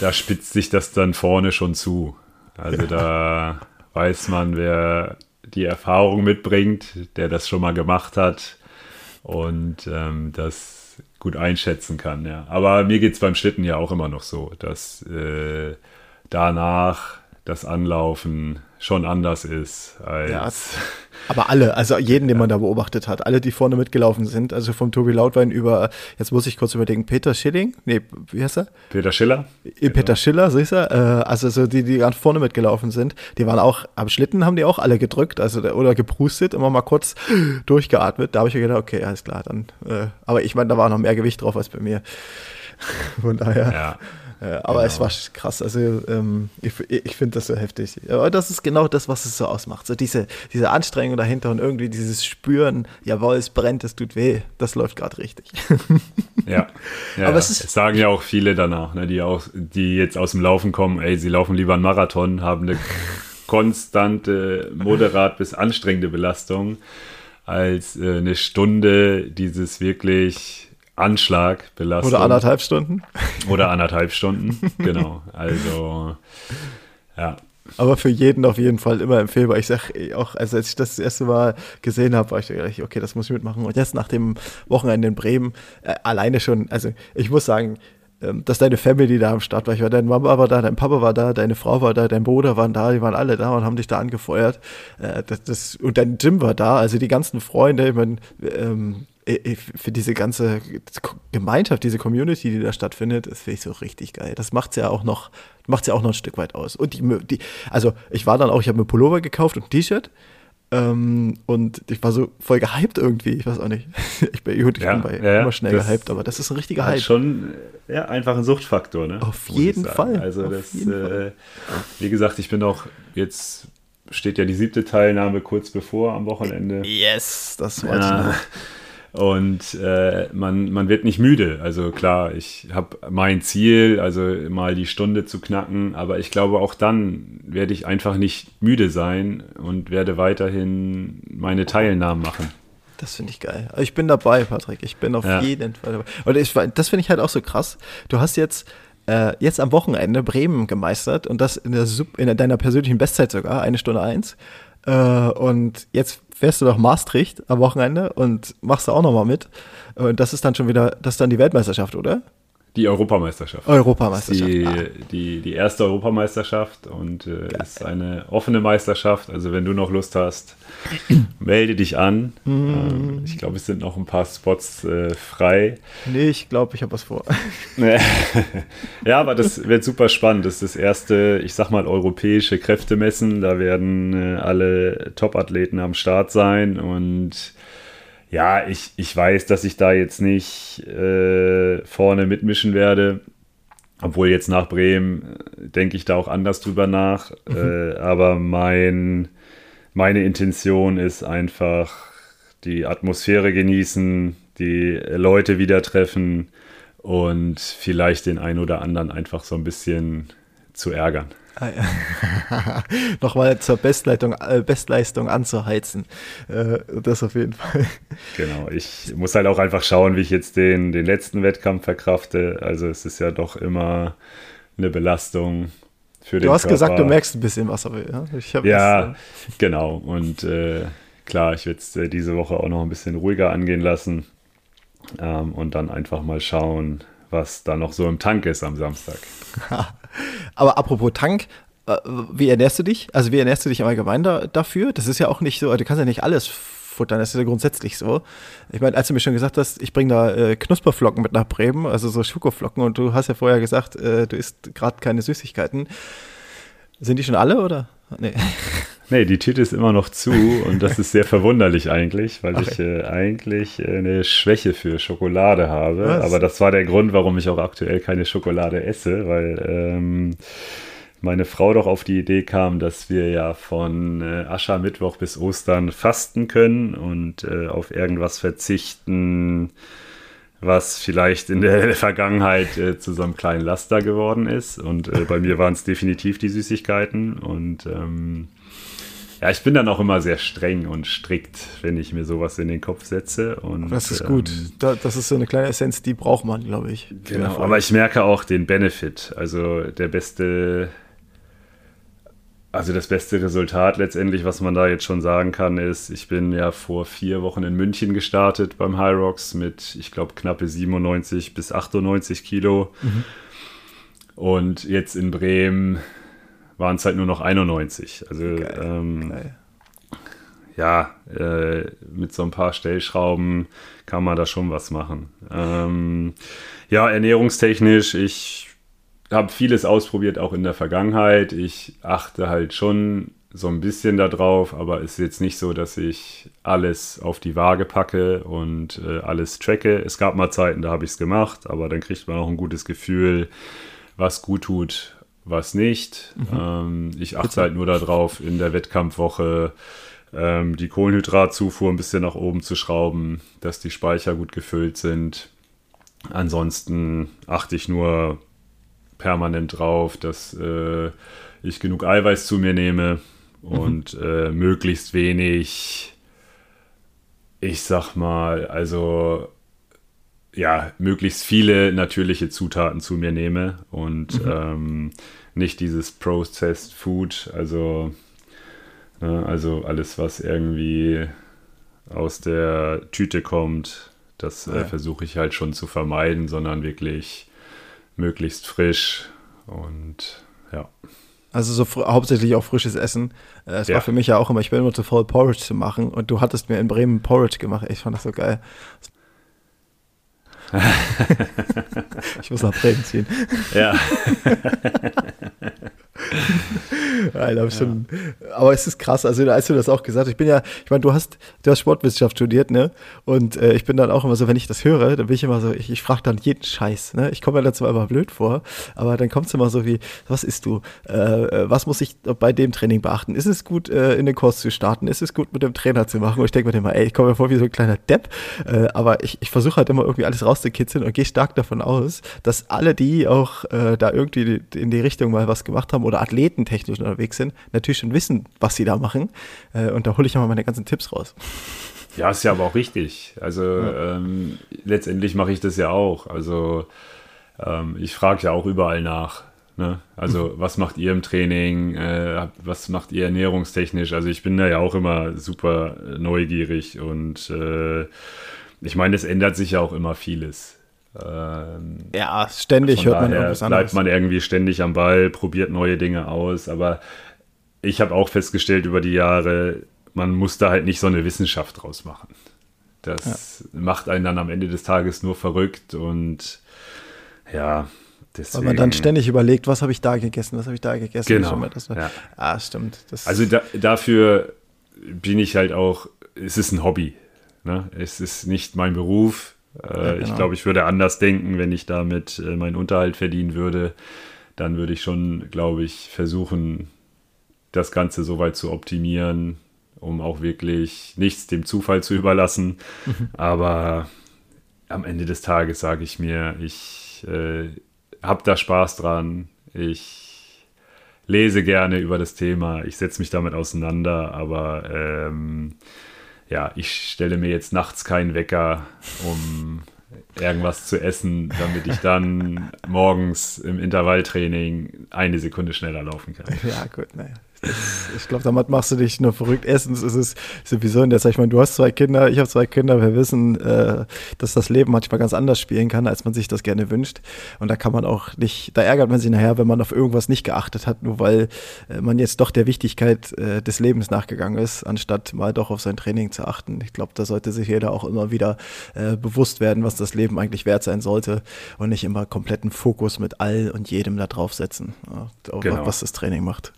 da spitzt sich das dann vorne schon zu. Also da weiß man, wer die Erfahrung mitbringt, der das schon mal gemacht hat. Und ähm, das gut einschätzen kann, ja. Aber mir geht es beim Schlitten ja auch immer noch so, dass äh, danach das Anlaufen schon anders ist als. Ja, aber alle, also jeden, den man da beobachtet hat, alle, die vorne mitgelaufen sind, also vom Tobi Lautwein über, jetzt muss ich kurz überlegen, Peter Schilling, nee, wie heißt er? Peter Schiller. Peter genau. Schiller, siehst du? Äh, also so die, die ganz vorne mitgelaufen sind, die waren auch, am Schlitten haben die auch alle gedrückt, also oder geprustet, immer mal kurz durchgeatmet. Da habe ich mir gedacht, okay, alles klar, dann, äh, aber ich meine, da war noch mehr Gewicht drauf als bei mir. Von daher. Ja. Äh, aber genau. es war krass. Also ähm, ich, ich finde das so heftig. Aber das ist genau das, was es so ausmacht. So diese, diese Anstrengung dahinter und irgendwie dieses Spüren, jawohl, es brennt, es tut weh. Das läuft gerade richtig. ja. ja aber ja. Es, ist, es sagen ja auch viele danach, ne, die, auch, die jetzt aus dem Laufen kommen, ey, sie laufen lieber einen Marathon, haben eine konstante, moderat bis anstrengende Belastung als äh, eine Stunde dieses wirklich Anschlag belastet. Oder anderthalb Stunden. Oder anderthalb Stunden, genau. Also, ja. Aber für jeden auf jeden Fall immer empfehlbar. Ich sage auch, also als ich das, das erste Mal gesehen habe, war ich gleich, okay, das muss ich mitmachen. Und jetzt nach dem Wochenende in Bremen, äh, alleine schon, also ich muss sagen, ähm, dass deine Family da am Start war. Ich war, deine Mama war da, dein Papa war da, deine Frau war da, dein Bruder waren da, die waren alle da und haben dich da angefeuert. Äh, das, das, und dein Jim war da, also die ganzen Freunde, ich meine, ähm, für diese ganze Gemeinschaft, diese Community, die da stattfindet, das finde ich so richtig geil. Das macht's ja auch noch, macht's ja auch noch ein Stück weit aus. Und die, die also ich war dann auch, ich habe mir Pullover gekauft und ein T-Shirt. Ähm, und ich war so voll gehypt irgendwie, ich weiß auch nicht. Ich bin, ich ja, bin bei ja, immer schnell gehypt, aber das ist ein richtiger Hype. schon ja, einfach ein Suchtfaktor, ne? Auf jeden Fall. Also Auf das, äh, wie gesagt, ich bin auch jetzt steht ja die siebte Teilnahme kurz bevor am Wochenende. Yes, das wollte ja. ich noch. Und äh, man, man wird nicht müde. Also klar, ich habe mein Ziel, also mal die Stunde zu knacken, aber ich glaube, auch dann werde ich einfach nicht müde sein und werde weiterhin meine Teilnahmen machen. Das finde ich geil. Ich bin dabei, Patrick. Ich bin auf ja. jeden Fall dabei. Und ich, das finde ich halt auch so krass. Du hast jetzt äh, jetzt am Wochenende Bremen gemeistert und das in, der, in deiner persönlichen Bestzeit sogar, eine Stunde eins. Äh, und jetzt fährst du nach Maastricht am Wochenende und machst da auch nochmal mit. Und das ist dann schon wieder, das ist dann die Weltmeisterschaft, oder? Die Europameisterschaft. Europameisterschaft. Die, ah. die, die erste Europameisterschaft und äh, ist eine offene Meisterschaft. Also wenn du noch Lust hast, melde dich an. Mm. Ähm, ich glaube, es sind noch ein paar Spots äh, frei. Nee, ich glaube, ich habe was vor. ja, aber das wird super spannend. Das ist das erste, ich sag mal, europäische Kräftemessen. Da werden äh, alle Top-Athleten am Start sein und ja, ich, ich weiß, dass ich da jetzt nicht äh, vorne mitmischen werde. Obwohl jetzt nach Bremen äh, denke ich da auch anders drüber nach. Mhm. Äh, aber mein, meine Intention ist einfach die Atmosphäre genießen, die Leute wieder treffen und vielleicht den einen oder anderen einfach so ein bisschen zu ärgern. Ah, Nochmal zur Bestleistung, äh, Bestleistung anzuheizen. Äh, das auf jeden Fall. Genau, ich muss halt auch einfach schauen, wie ich jetzt den, den letzten Wettkampf verkrafte. Also es ist ja doch immer eine Belastung für den Du hast Körper. gesagt, du merkst ein bisschen was, aber ja, ich ja das, äh genau. Und äh, klar, ich werde es äh, diese Woche auch noch ein bisschen ruhiger angehen lassen ähm, und dann einfach mal schauen, was da noch so im Tank ist am Samstag. Aber apropos Tank, äh, wie ernährst du dich? Also wie ernährst du dich im Allgemeinen da, dafür? Das ist ja auch nicht so, du kannst ja nicht alles futtern. Das ist ja grundsätzlich so. Ich meine, als du mir schon gesagt hast, ich bringe da äh, Knusperflocken mit nach Bremen, also so Schokoflocken, und du hast ja vorher gesagt, äh, du isst gerade keine Süßigkeiten. Sind die schon alle oder? Nee. Nee, die Tüte ist immer noch zu und das ist sehr verwunderlich eigentlich, weil okay. ich äh, eigentlich äh, eine Schwäche für Schokolade habe. Was? Aber das war der Grund, warum ich auch aktuell keine Schokolade esse, weil ähm, meine Frau doch auf die Idee kam, dass wir ja von äh, Aschermittwoch bis Ostern fasten können und äh, auf irgendwas verzichten, was vielleicht in der Vergangenheit äh, zu so einem kleinen Laster geworden ist. Und äh, bei mir waren es definitiv die Süßigkeiten und ähm, ja, ich bin dann auch immer sehr streng und strikt, wenn ich mir sowas in den Kopf setze. Und, das ist gut. Ähm, das ist so eine kleine Essenz, die braucht man, glaube ich. Genau, aber ich merke auch den Benefit. Also der beste, also das beste Resultat letztendlich, was man da jetzt schon sagen kann, ist, ich bin ja vor vier Wochen in München gestartet beim High Rocks mit, ich glaube, knappe 97 bis 98 Kilo. Mhm. Und jetzt in Bremen waren es halt nur noch 91. Also Geil. Ähm, Geil. ja, äh, mit so ein paar Stellschrauben kann man da schon was machen. Ähm, ja, ernährungstechnisch, ich habe vieles ausprobiert, auch in der Vergangenheit. Ich achte halt schon so ein bisschen darauf, aber es ist jetzt nicht so, dass ich alles auf die Waage packe und äh, alles tracke. Es gab mal Zeiten, da habe ich es gemacht, aber dann kriegt man auch ein gutes Gefühl, was gut tut was nicht. Mhm. Ähm, ich achte Bitte. halt nur darauf, in der Wettkampfwoche ähm, die Kohlenhydratzufuhr ein bisschen nach oben zu schrauben, dass die Speicher gut gefüllt sind. Ansonsten achte ich nur permanent drauf, dass äh, ich genug Eiweiß zu mir nehme und mhm. äh, möglichst wenig, ich sag mal, also ja, möglichst viele natürliche Zutaten zu mir nehme und mhm. ähm, nicht dieses Processed Food, also, ne, also alles, was irgendwie aus der Tüte kommt, das äh, ja. versuche ich halt schon zu vermeiden, sondern wirklich möglichst frisch und ja. Also so hauptsächlich auch frisches Essen. Äh, es ja. war für mich ja auch immer, ich bin immer zu faul, Porridge zu machen und du hattest mir in Bremen Porridge gemacht. Ich fand das so geil. ich muss nach Bremen ziehen. Ja. Alter, schon, ja. Aber es ist krass, also als du das auch gesagt hast, ich bin ja, ich meine, du hast, du hast Sportwissenschaft studiert, ne? Und äh, ich bin dann auch immer so, wenn ich das höre, dann bin ich immer so, ich, ich frage dann jeden Scheiß, ne? Ich komme mir zwar immer blöd vor, aber dann kommt es immer so wie, was isst du? Äh, äh, was muss ich bei dem Training beachten? Ist es gut, äh, in den Kurs zu starten? Ist es gut, mit dem Trainer zu machen? Und ich denke mir immer, ey, ich komme mir vor wie so ein kleiner Depp, äh, aber ich, ich versuche halt immer irgendwie alles rauszukitzeln und gehe stark davon aus, dass alle, die auch äh, da irgendwie in die Richtung mal was gemacht haben oder athletentechnisch unterwegs sind, natürlich schon wissen, was sie da machen. Äh, und da hole ich auch mal meine ganzen Tipps raus. Ja, ist ja aber auch richtig. Also ja. ähm, letztendlich mache ich das ja auch. Also ähm, ich frage ja auch überall nach. Ne? Also was macht ihr im Training? Äh, was macht ihr ernährungstechnisch? Also ich bin da ja auch immer super neugierig und äh, ich meine, es ändert sich ja auch immer vieles. Ähm, ja, ständig hört man irgendwas anderes. Bleibt man irgendwie ständig am Ball, probiert neue Dinge aus, aber ich habe auch festgestellt über die Jahre, man muss da halt nicht so eine Wissenschaft draus machen. Das ja. macht einen dann am Ende des Tages nur verrückt und ja, deswegen. Weil man dann ständig überlegt, was habe ich da gegessen, was habe ich da gegessen. Genau. Das, ja. Ah, stimmt. Das also da, dafür bin ich halt auch, es ist ein Hobby. Ne? Es ist nicht mein Beruf. Äh, ja, genau. Ich glaube, ich würde anders denken, wenn ich damit äh, meinen Unterhalt verdienen würde. Dann würde ich schon, glaube ich, versuchen, das Ganze so weit zu optimieren, um auch wirklich nichts dem Zufall zu überlassen. Mhm. Aber am Ende des Tages sage ich mir, ich äh, habe da Spaß dran. Ich lese gerne über das Thema. Ich setze mich damit auseinander. Aber ähm, ja, ich stelle mir jetzt nachts keinen Wecker, um irgendwas zu essen, damit ich dann morgens im Intervalltraining eine Sekunde schneller laufen kann. Ja, gut, naja. Ich glaube, damit machst du dich nur verrückt. Erstens ist es sowieso in der Zeit, ich meine, du hast zwei Kinder, ich habe zwei Kinder, wir wissen, äh, dass das Leben manchmal ganz anders spielen kann, als man sich das gerne wünscht. Und da kann man auch nicht, da ärgert man sich nachher, wenn man auf irgendwas nicht geachtet hat, nur weil äh, man jetzt doch der Wichtigkeit äh, des Lebens nachgegangen ist, anstatt mal doch auf sein Training zu achten. Ich glaube, da sollte sich jeder auch immer wieder äh, bewusst werden, was das Leben eigentlich wert sein sollte und nicht immer kompletten Fokus mit all und jedem da drauf setzen, ja, genau. was das Training macht.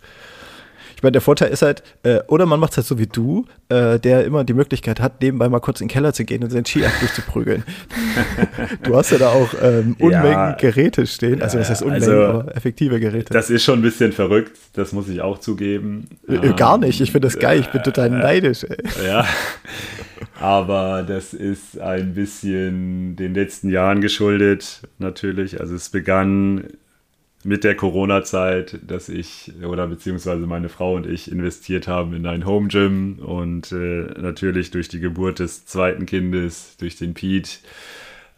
Ich meine, der Vorteil ist halt, äh, oder man macht es halt so wie du, äh, der immer die Möglichkeit hat, nebenbei mal kurz in den Keller zu gehen und seinen Ski-App durchzuprügeln. du hast ja da auch ähm, Unmengen ja, Geräte stehen, also das heißt Unmengen, also, aber effektive Geräte. Das ist schon ein bisschen verrückt, das muss ich auch zugeben. Äh, gar nicht, ich finde das geil, ich bin total äh, neidisch. Ey. Ja, aber das ist ein bisschen den letzten Jahren geschuldet, natürlich. Also es begann mit der Corona-Zeit, dass ich oder beziehungsweise meine Frau und ich investiert haben in ein Home Gym und äh, natürlich durch die Geburt des zweiten Kindes, durch den Pete,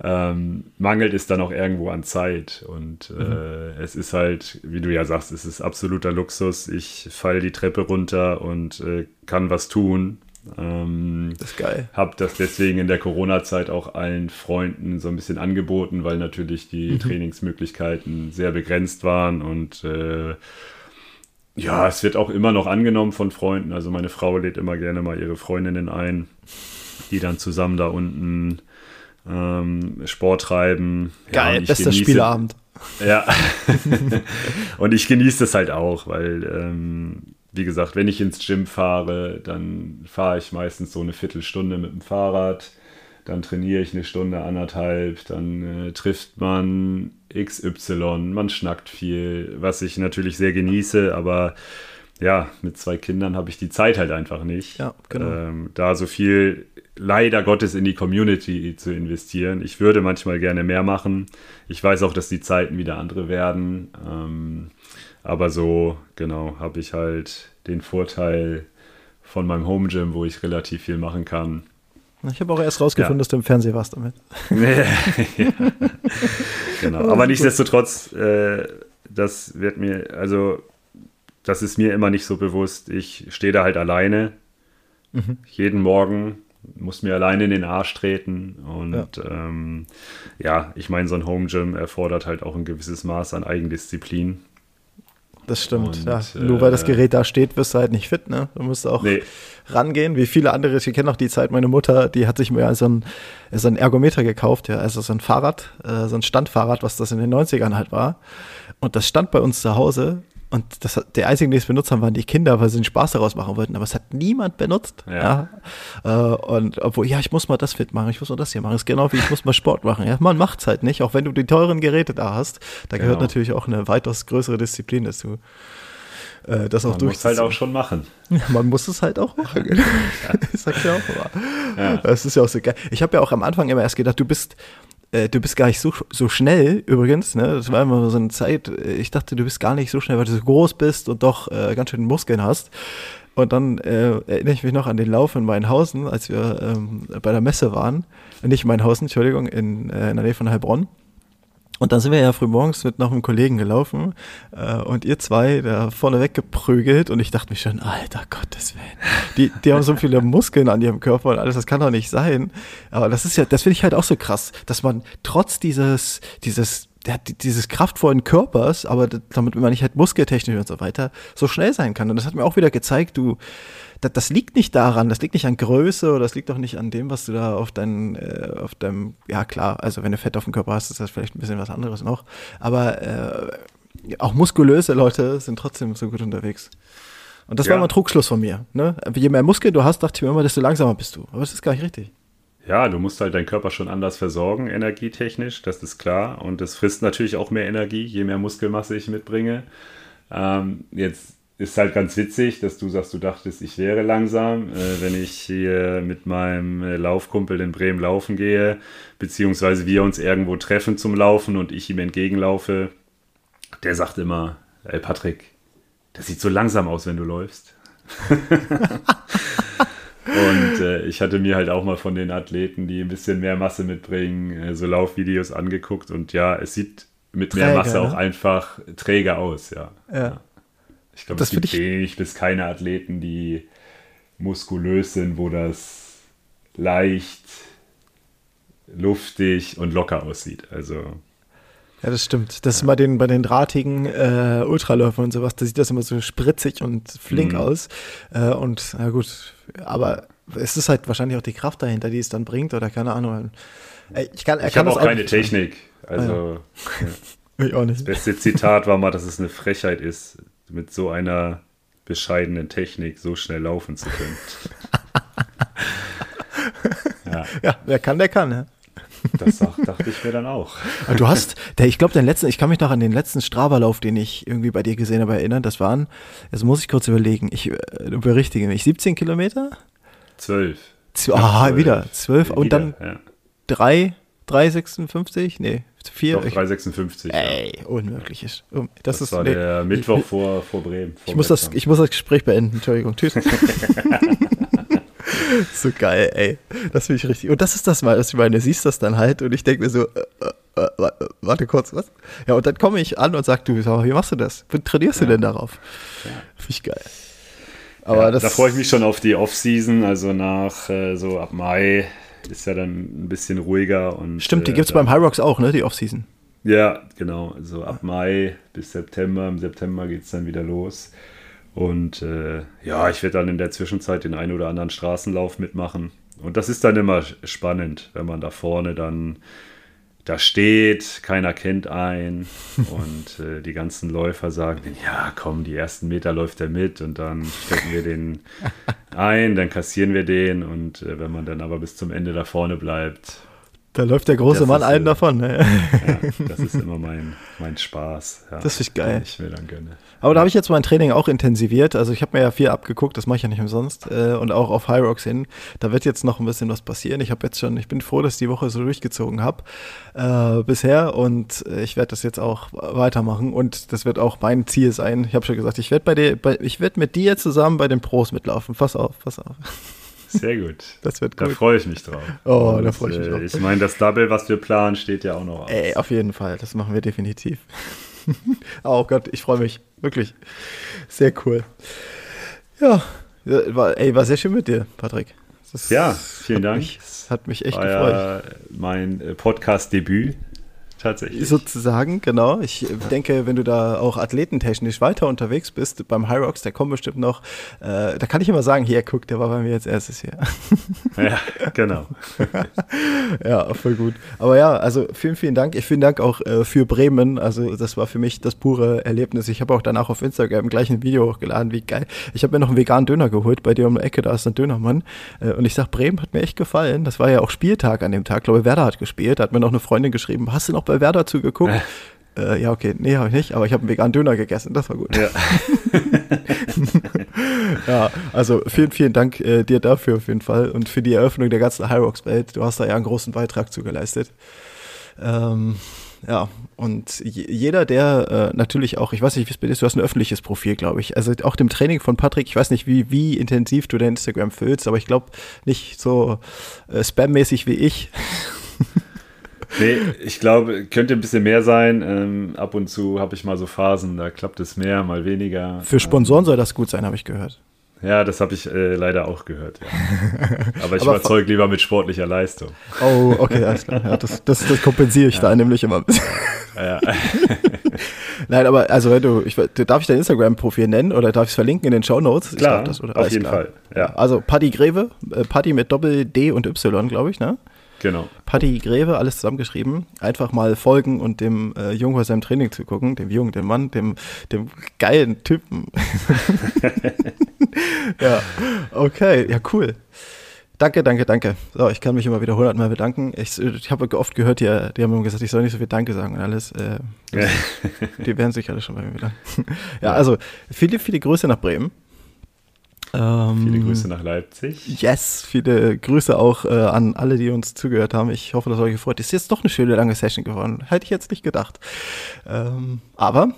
ähm, mangelt es dann auch irgendwo an Zeit. Und äh, mhm. es ist halt, wie du ja sagst, es ist absoluter Luxus. Ich falle die Treppe runter und äh, kann was tun. Ähm, das ist geil. Hab das deswegen in der Corona-Zeit auch allen Freunden so ein bisschen angeboten, weil natürlich die mhm. Trainingsmöglichkeiten sehr begrenzt waren und äh, ja, es wird auch immer noch angenommen von Freunden. Also meine Frau lädt immer gerne mal ihre Freundinnen ein, die dann zusammen da unten ähm, Sport treiben. Geil, ja, bester genieße, Spielabend. Ja. und ich genieße das halt auch, weil ähm, wie gesagt, wenn ich ins Gym fahre, dann fahre ich meistens so eine Viertelstunde mit dem Fahrrad. Dann trainiere ich eine Stunde, anderthalb. Dann äh, trifft man XY, man schnackt viel, was ich natürlich sehr genieße, aber ja, mit zwei Kindern habe ich die Zeit halt einfach nicht. Ja, genau. Ähm, da so viel leider Gottes in die Community zu investieren. Ich würde manchmal gerne mehr machen. Ich weiß auch, dass die Zeiten wieder andere werden. Ähm, aber so, genau, habe ich halt den Vorteil von meinem Home Gym, wo ich relativ viel machen kann. Ich habe auch erst rausgefunden, ja. dass du im Fernsehen warst damit. ja. Genau. Aber nichtsdestotrotz, äh, das wird mir, also, das ist mir immer nicht so bewusst. Ich stehe da halt alleine. Mhm. Jeden Morgen muss mir alleine in den Arsch treten. Und ja, ähm, ja ich meine, so ein Home Gym erfordert halt auch ein gewisses Maß an Eigendisziplin. Das stimmt. Und, ja. Nur weil das äh, Gerät da steht, wirst du halt nicht fit, ne? Du musst auch nee. rangehen, wie viele andere. Ich kenne auch die Zeit, meine Mutter, die hat sich mir so ein, so ein Ergometer gekauft, ja, also so ein Fahrrad, äh, so ein Standfahrrad, was das in den 90ern halt war. Und das stand bei uns zu Hause und das, der einzige, die es benutzt haben, waren die Kinder, weil sie einen Spaß daraus machen wollten. Aber es hat niemand benutzt. Ja. ja. Äh, und obwohl, ja, ich muss mal das fit machen, ich muss mal das hier machen. Das ist genau wie ich muss mal Sport machen. Ja, man macht es halt nicht, auch wenn du die teuren Geräte da hast. Da genau. gehört natürlich auch eine weitaus größere Disziplin dazu. Äh, das auch man muss es halt auch schon machen. Ja, man muss es halt auch machen. Das sagt ja auch immer. Ja. Das ist ja auch so geil. Ich habe ja auch am Anfang immer erst gedacht, du bist äh, du bist gar nicht so, so schnell übrigens, ne? Das war immer so eine Zeit, äh, ich dachte, du bist gar nicht so schnell, weil du so groß bist und doch äh, ganz schön Muskeln hast. Und dann äh, erinnere ich mich noch an den Lauf in Mainhausen, als wir ähm, bei der Messe waren. Nicht Mainhausen, Entschuldigung, in, äh, in der Nähe von Heilbronn. Und dann sind wir ja früh morgens mit noch einem Kollegen gelaufen äh, und ihr zwei da vorne weggeprügelt und ich dachte mir schon, alter Gottes Willen, die, die haben so viele Muskeln an ihrem Körper und alles, das kann doch nicht sein. Aber das ist ja, das finde ich halt auch so krass, dass man trotz dieses, dieses der hat dieses kraftvollen Körpers, aber damit man nicht halt muskeltechnisch und so weiter so schnell sein kann. Und das hat mir auch wieder gezeigt, du, das, das liegt nicht daran, das liegt nicht an Größe oder das liegt auch nicht an dem, was du da auf deinem, äh, auf deinem, ja klar, also wenn du Fett auf dem Körper hast, ist das vielleicht ein bisschen was anderes noch. Aber äh, auch muskulöse Leute sind trotzdem so gut unterwegs. Und das ja. war immer ein Trugschluss von mir. Ne? Je mehr Muskeln du hast, dachte ich mir immer, desto langsamer bist du. Aber das ist gar nicht richtig. Ja, du musst halt deinen Körper schon anders versorgen, energietechnisch, das ist klar. Und es frisst natürlich auch mehr Energie, je mehr Muskelmasse ich mitbringe. Ähm, jetzt ist halt ganz witzig, dass du sagst, du dachtest, ich wäre langsam, äh, wenn ich hier mit meinem äh, Laufkumpel in Bremen laufen gehe, beziehungsweise wir uns irgendwo treffen zum Laufen und ich ihm entgegenlaufe. Der sagt immer, ey Patrick, das sieht so langsam aus, wenn du läufst. Und äh, ich hatte mir halt auch mal von den Athleten, die ein bisschen mehr Masse mitbringen, äh, so Laufvideos angeguckt. Und ja, es sieht mit träger, mehr Masse ne? auch einfach träger aus, ja. ja. Ich glaube, es gibt wenig bis keine Athleten, die muskulös sind, wo das leicht, luftig und locker aussieht. Also ja, das stimmt. Das ist immer den, bei den drahtigen äh, Ultraläufern und sowas, da sieht das immer so spritzig und flink mhm. aus. Äh, und na gut, aber es ist halt wahrscheinlich auch die Kraft dahinter, die es dann bringt, oder keine Ahnung. Ich, kann, ich habe auch keine Technik. Also ah, ja. ich auch nicht. das beste Zitat war mal, dass es eine Frechheit ist, mit so einer bescheidenen Technik so schnell laufen zu können. ja. ja, wer kann, der kann. Ja. Das dachte ich mir dann auch. Du hast, der, ich glaube, den letzten, ich kann mich noch an den letzten Strava-Lauf, den ich irgendwie bei dir gesehen habe, erinnern. Das waren, jetzt muss ich kurz überlegen, ich äh, berichtige mich, 17 Kilometer? Zwölf. Ah, ja, wieder, zwölf und dann ja. drei, 3,56? Nee, vier. Doch, 3,56. Ey, ja. unmöglich ist. Das, das ist, war nee, der Mittwoch ich, vor, vor Bremen. Vor ich, muss das, ich muss das Gespräch beenden, Entschuldigung. Tschüss. so geil, ey. Das finde ich richtig. Und das ist das mal, was ich meine. Du siehst das dann halt und ich denke mir so, äh, äh, äh, warte kurz, was? Ja, und dann komme ich an und sage, du, wie machst du das? Wie trainierst ja. du denn darauf? Ja. Finde ich geil. Aber ja, das, da freue ich mich schon auf die Off-Season, also nach äh, so ab Mai ist ja dann ein bisschen ruhiger. Und, Stimmt, die äh, gibt es beim High Rocks auch, ne, die Off-Season. Ja, genau. Also ab Mai bis September. Im September geht es dann wieder los. Und äh, ja, ich werde dann in der Zwischenzeit den einen oder anderen Straßenlauf mitmachen. Und das ist dann immer spannend, wenn man da vorne dann da steht, keiner kennt einen und äh, die ganzen Läufer sagen, ja, komm, die ersten Meter läuft er mit und dann stecken wir den ein, dann kassieren wir den. Und äh, wenn man dann aber bis zum Ende da vorne bleibt, da läuft der große Mann allen davon. Ne? Ja, das ist immer mein, mein Spaß. Ja, das ist geil. Ich mir dann gönne. Aber da habe ich jetzt mein Training auch intensiviert. Also ich habe mir ja viel abgeguckt, das mache ich ja nicht umsonst. Äh, und auch auf High Rocks hin. Da wird jetzt noch ein bisschen was passieren. Ich habe jetzt schon, ich bin froh, dass ich die Woche so durchgezogen habe äh, bisher. Und ich werde das jetzt auch weitermachen. Und das wird auch mein Ziel sein. Ich habe schon gesagt, ich werde bei dir, bei, ich werde mit dir zusammen bei den Pros mitlaufen. Pass auf, pass auf. Sehr gut. Das wird gut. Da freue ich mich drauf. Oh, Und, da freue ich mich äh, auch. Ich meine, das Double, was wir planen, steht ja auch noch aus. Ey, auf jeden Fall. Das machen wir definitiv. oh Gott, ich freue mich. Wirklich. Sehr cool. Ja, war, ey, war sehr schön mit dir, Patrick. Das ja, vielen Dank. Mich, hat mich echt war gefreut. Ja mein äh, Podcast-Debüt tatsächlich. Sozusagen, genau. Ich denke, wenn du da auch athletentechnisch weiter unterwegs bist, beim High Rocks, der kommt bestimmt noch, äh, da kann ich immer sagen, hier, guck, der war bei mir als erstes hier. Ja, genau. ja, voll gut. Aber ja, also vielen, vielen Dank. Ich vielen Dank auch äh, für Bremen. Also das war für mich das pure Erlebnis. Ich habe auch danach auf Instagram gleich ein Video hochgeladen, wie geil. Ich habe mir noch einen veganen Döner geholt, bei dir um die Ecke, da ist ein Dönermann. Äh, und ich sag, Bremen hat mir echt gefallen. Das war ja auch Spieltag an dem Tag. Ich glaube, Werder hat gespielt. Da hat mir noch eine Freundin geschrieben, hast du noch bei Werder zugeguckt? Äh, ja, okay, nee, habe ich nicht, aber ich habe einen veganen Döner gegessen, das war gut. Ja, ja also vielen, vielen Dank äh, dir dafür auf jeden Fall und für die Eröffnung der ganzen Hyrox-Welt. Du hast da ja einen großen Beitrag zu geleistet. Ähm, ja, und jeder, der äh, natürlich auch, ich weiß nicht, wie es bei dir ist, du hast ein öffentliches Profil, glaube ich. Also auch dem Training von Patrick, ich weiß nicht, wie, wie intensiv du dein Instagram füllst, aber ich glaube nicht so äh, spammäßig wie ich. Nee, ich glaube, könnte ein bisschen mehr sein. Ähm, ab und zu habe ich mal so Phasen, da klappt es mehr, mal weniger. Für Sponsoren ähm, soll das gut sein, habe ich gehört. Ja, das habe ich äh, leider auch gehört. Ja. Aber ich überzeuge lieber mit sportlicher Leistung. Oh, okay, alles klar. Ja, das, das, das kompensiere ich ja. da nämlich immer. Ja. Nein, aber also du, ich, darf ich dein Instagram-Profil nennen oder darf ich es verlinken in den Show Notes? Klar, das, auf jeden klar. Fall. Ja. Also Paddy Greve, äh, Paddy mit Doppel D und Y, glaube ich, ne? Genau. Patti Greve, alles zusammengeschrieben. Einfach mal folgen und dem äh, Jungen bei seinem Training zu gucken, dem Jungen, dem Mann, dem, dem geilen Typen. ja, okay, ja, cool. Danke, danke, danke. So, ich kann mich immer wieder hundertmal bedanken. Ich, ich habe oft gehört, die, die haben immer gesagt, ich soll nicht so viel Danke sagen und alles. Äh, das, die werden sich alle schon bei mir bedanken. ja, also viele, viele Grüße nach Bremen. Ähm, viele Grüße nach Leipzig. Yes, viele Grüße auch äh, an alle, die uns zugehört haben. Ich hoffe, das hat euch gefreut. Ist jetzt doch eine schöne lange Session geworden. Hätte ich jetzt nicht gedacht. Ähm, aber,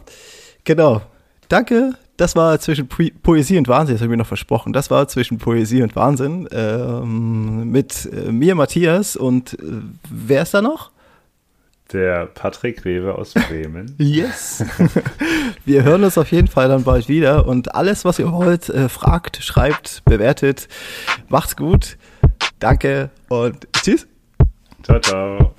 genau. Danke. Das war zwischen po Poesie und Wahnsinn, das habe ich mir noch versprochen. Das war zwischen Poesie und Wahnsinn ähm, mit äh, mir, Matthias und äh, wer ist da noch? Der Patrick Rewe aus Bremen. Yes. Wir hören uns auf jeden Fall dann bald wieder und alles, was ihr wollt, äh, fragt, schreibt, bewertet. Macht's gut. Danke und tschüss. Ciao, ciao.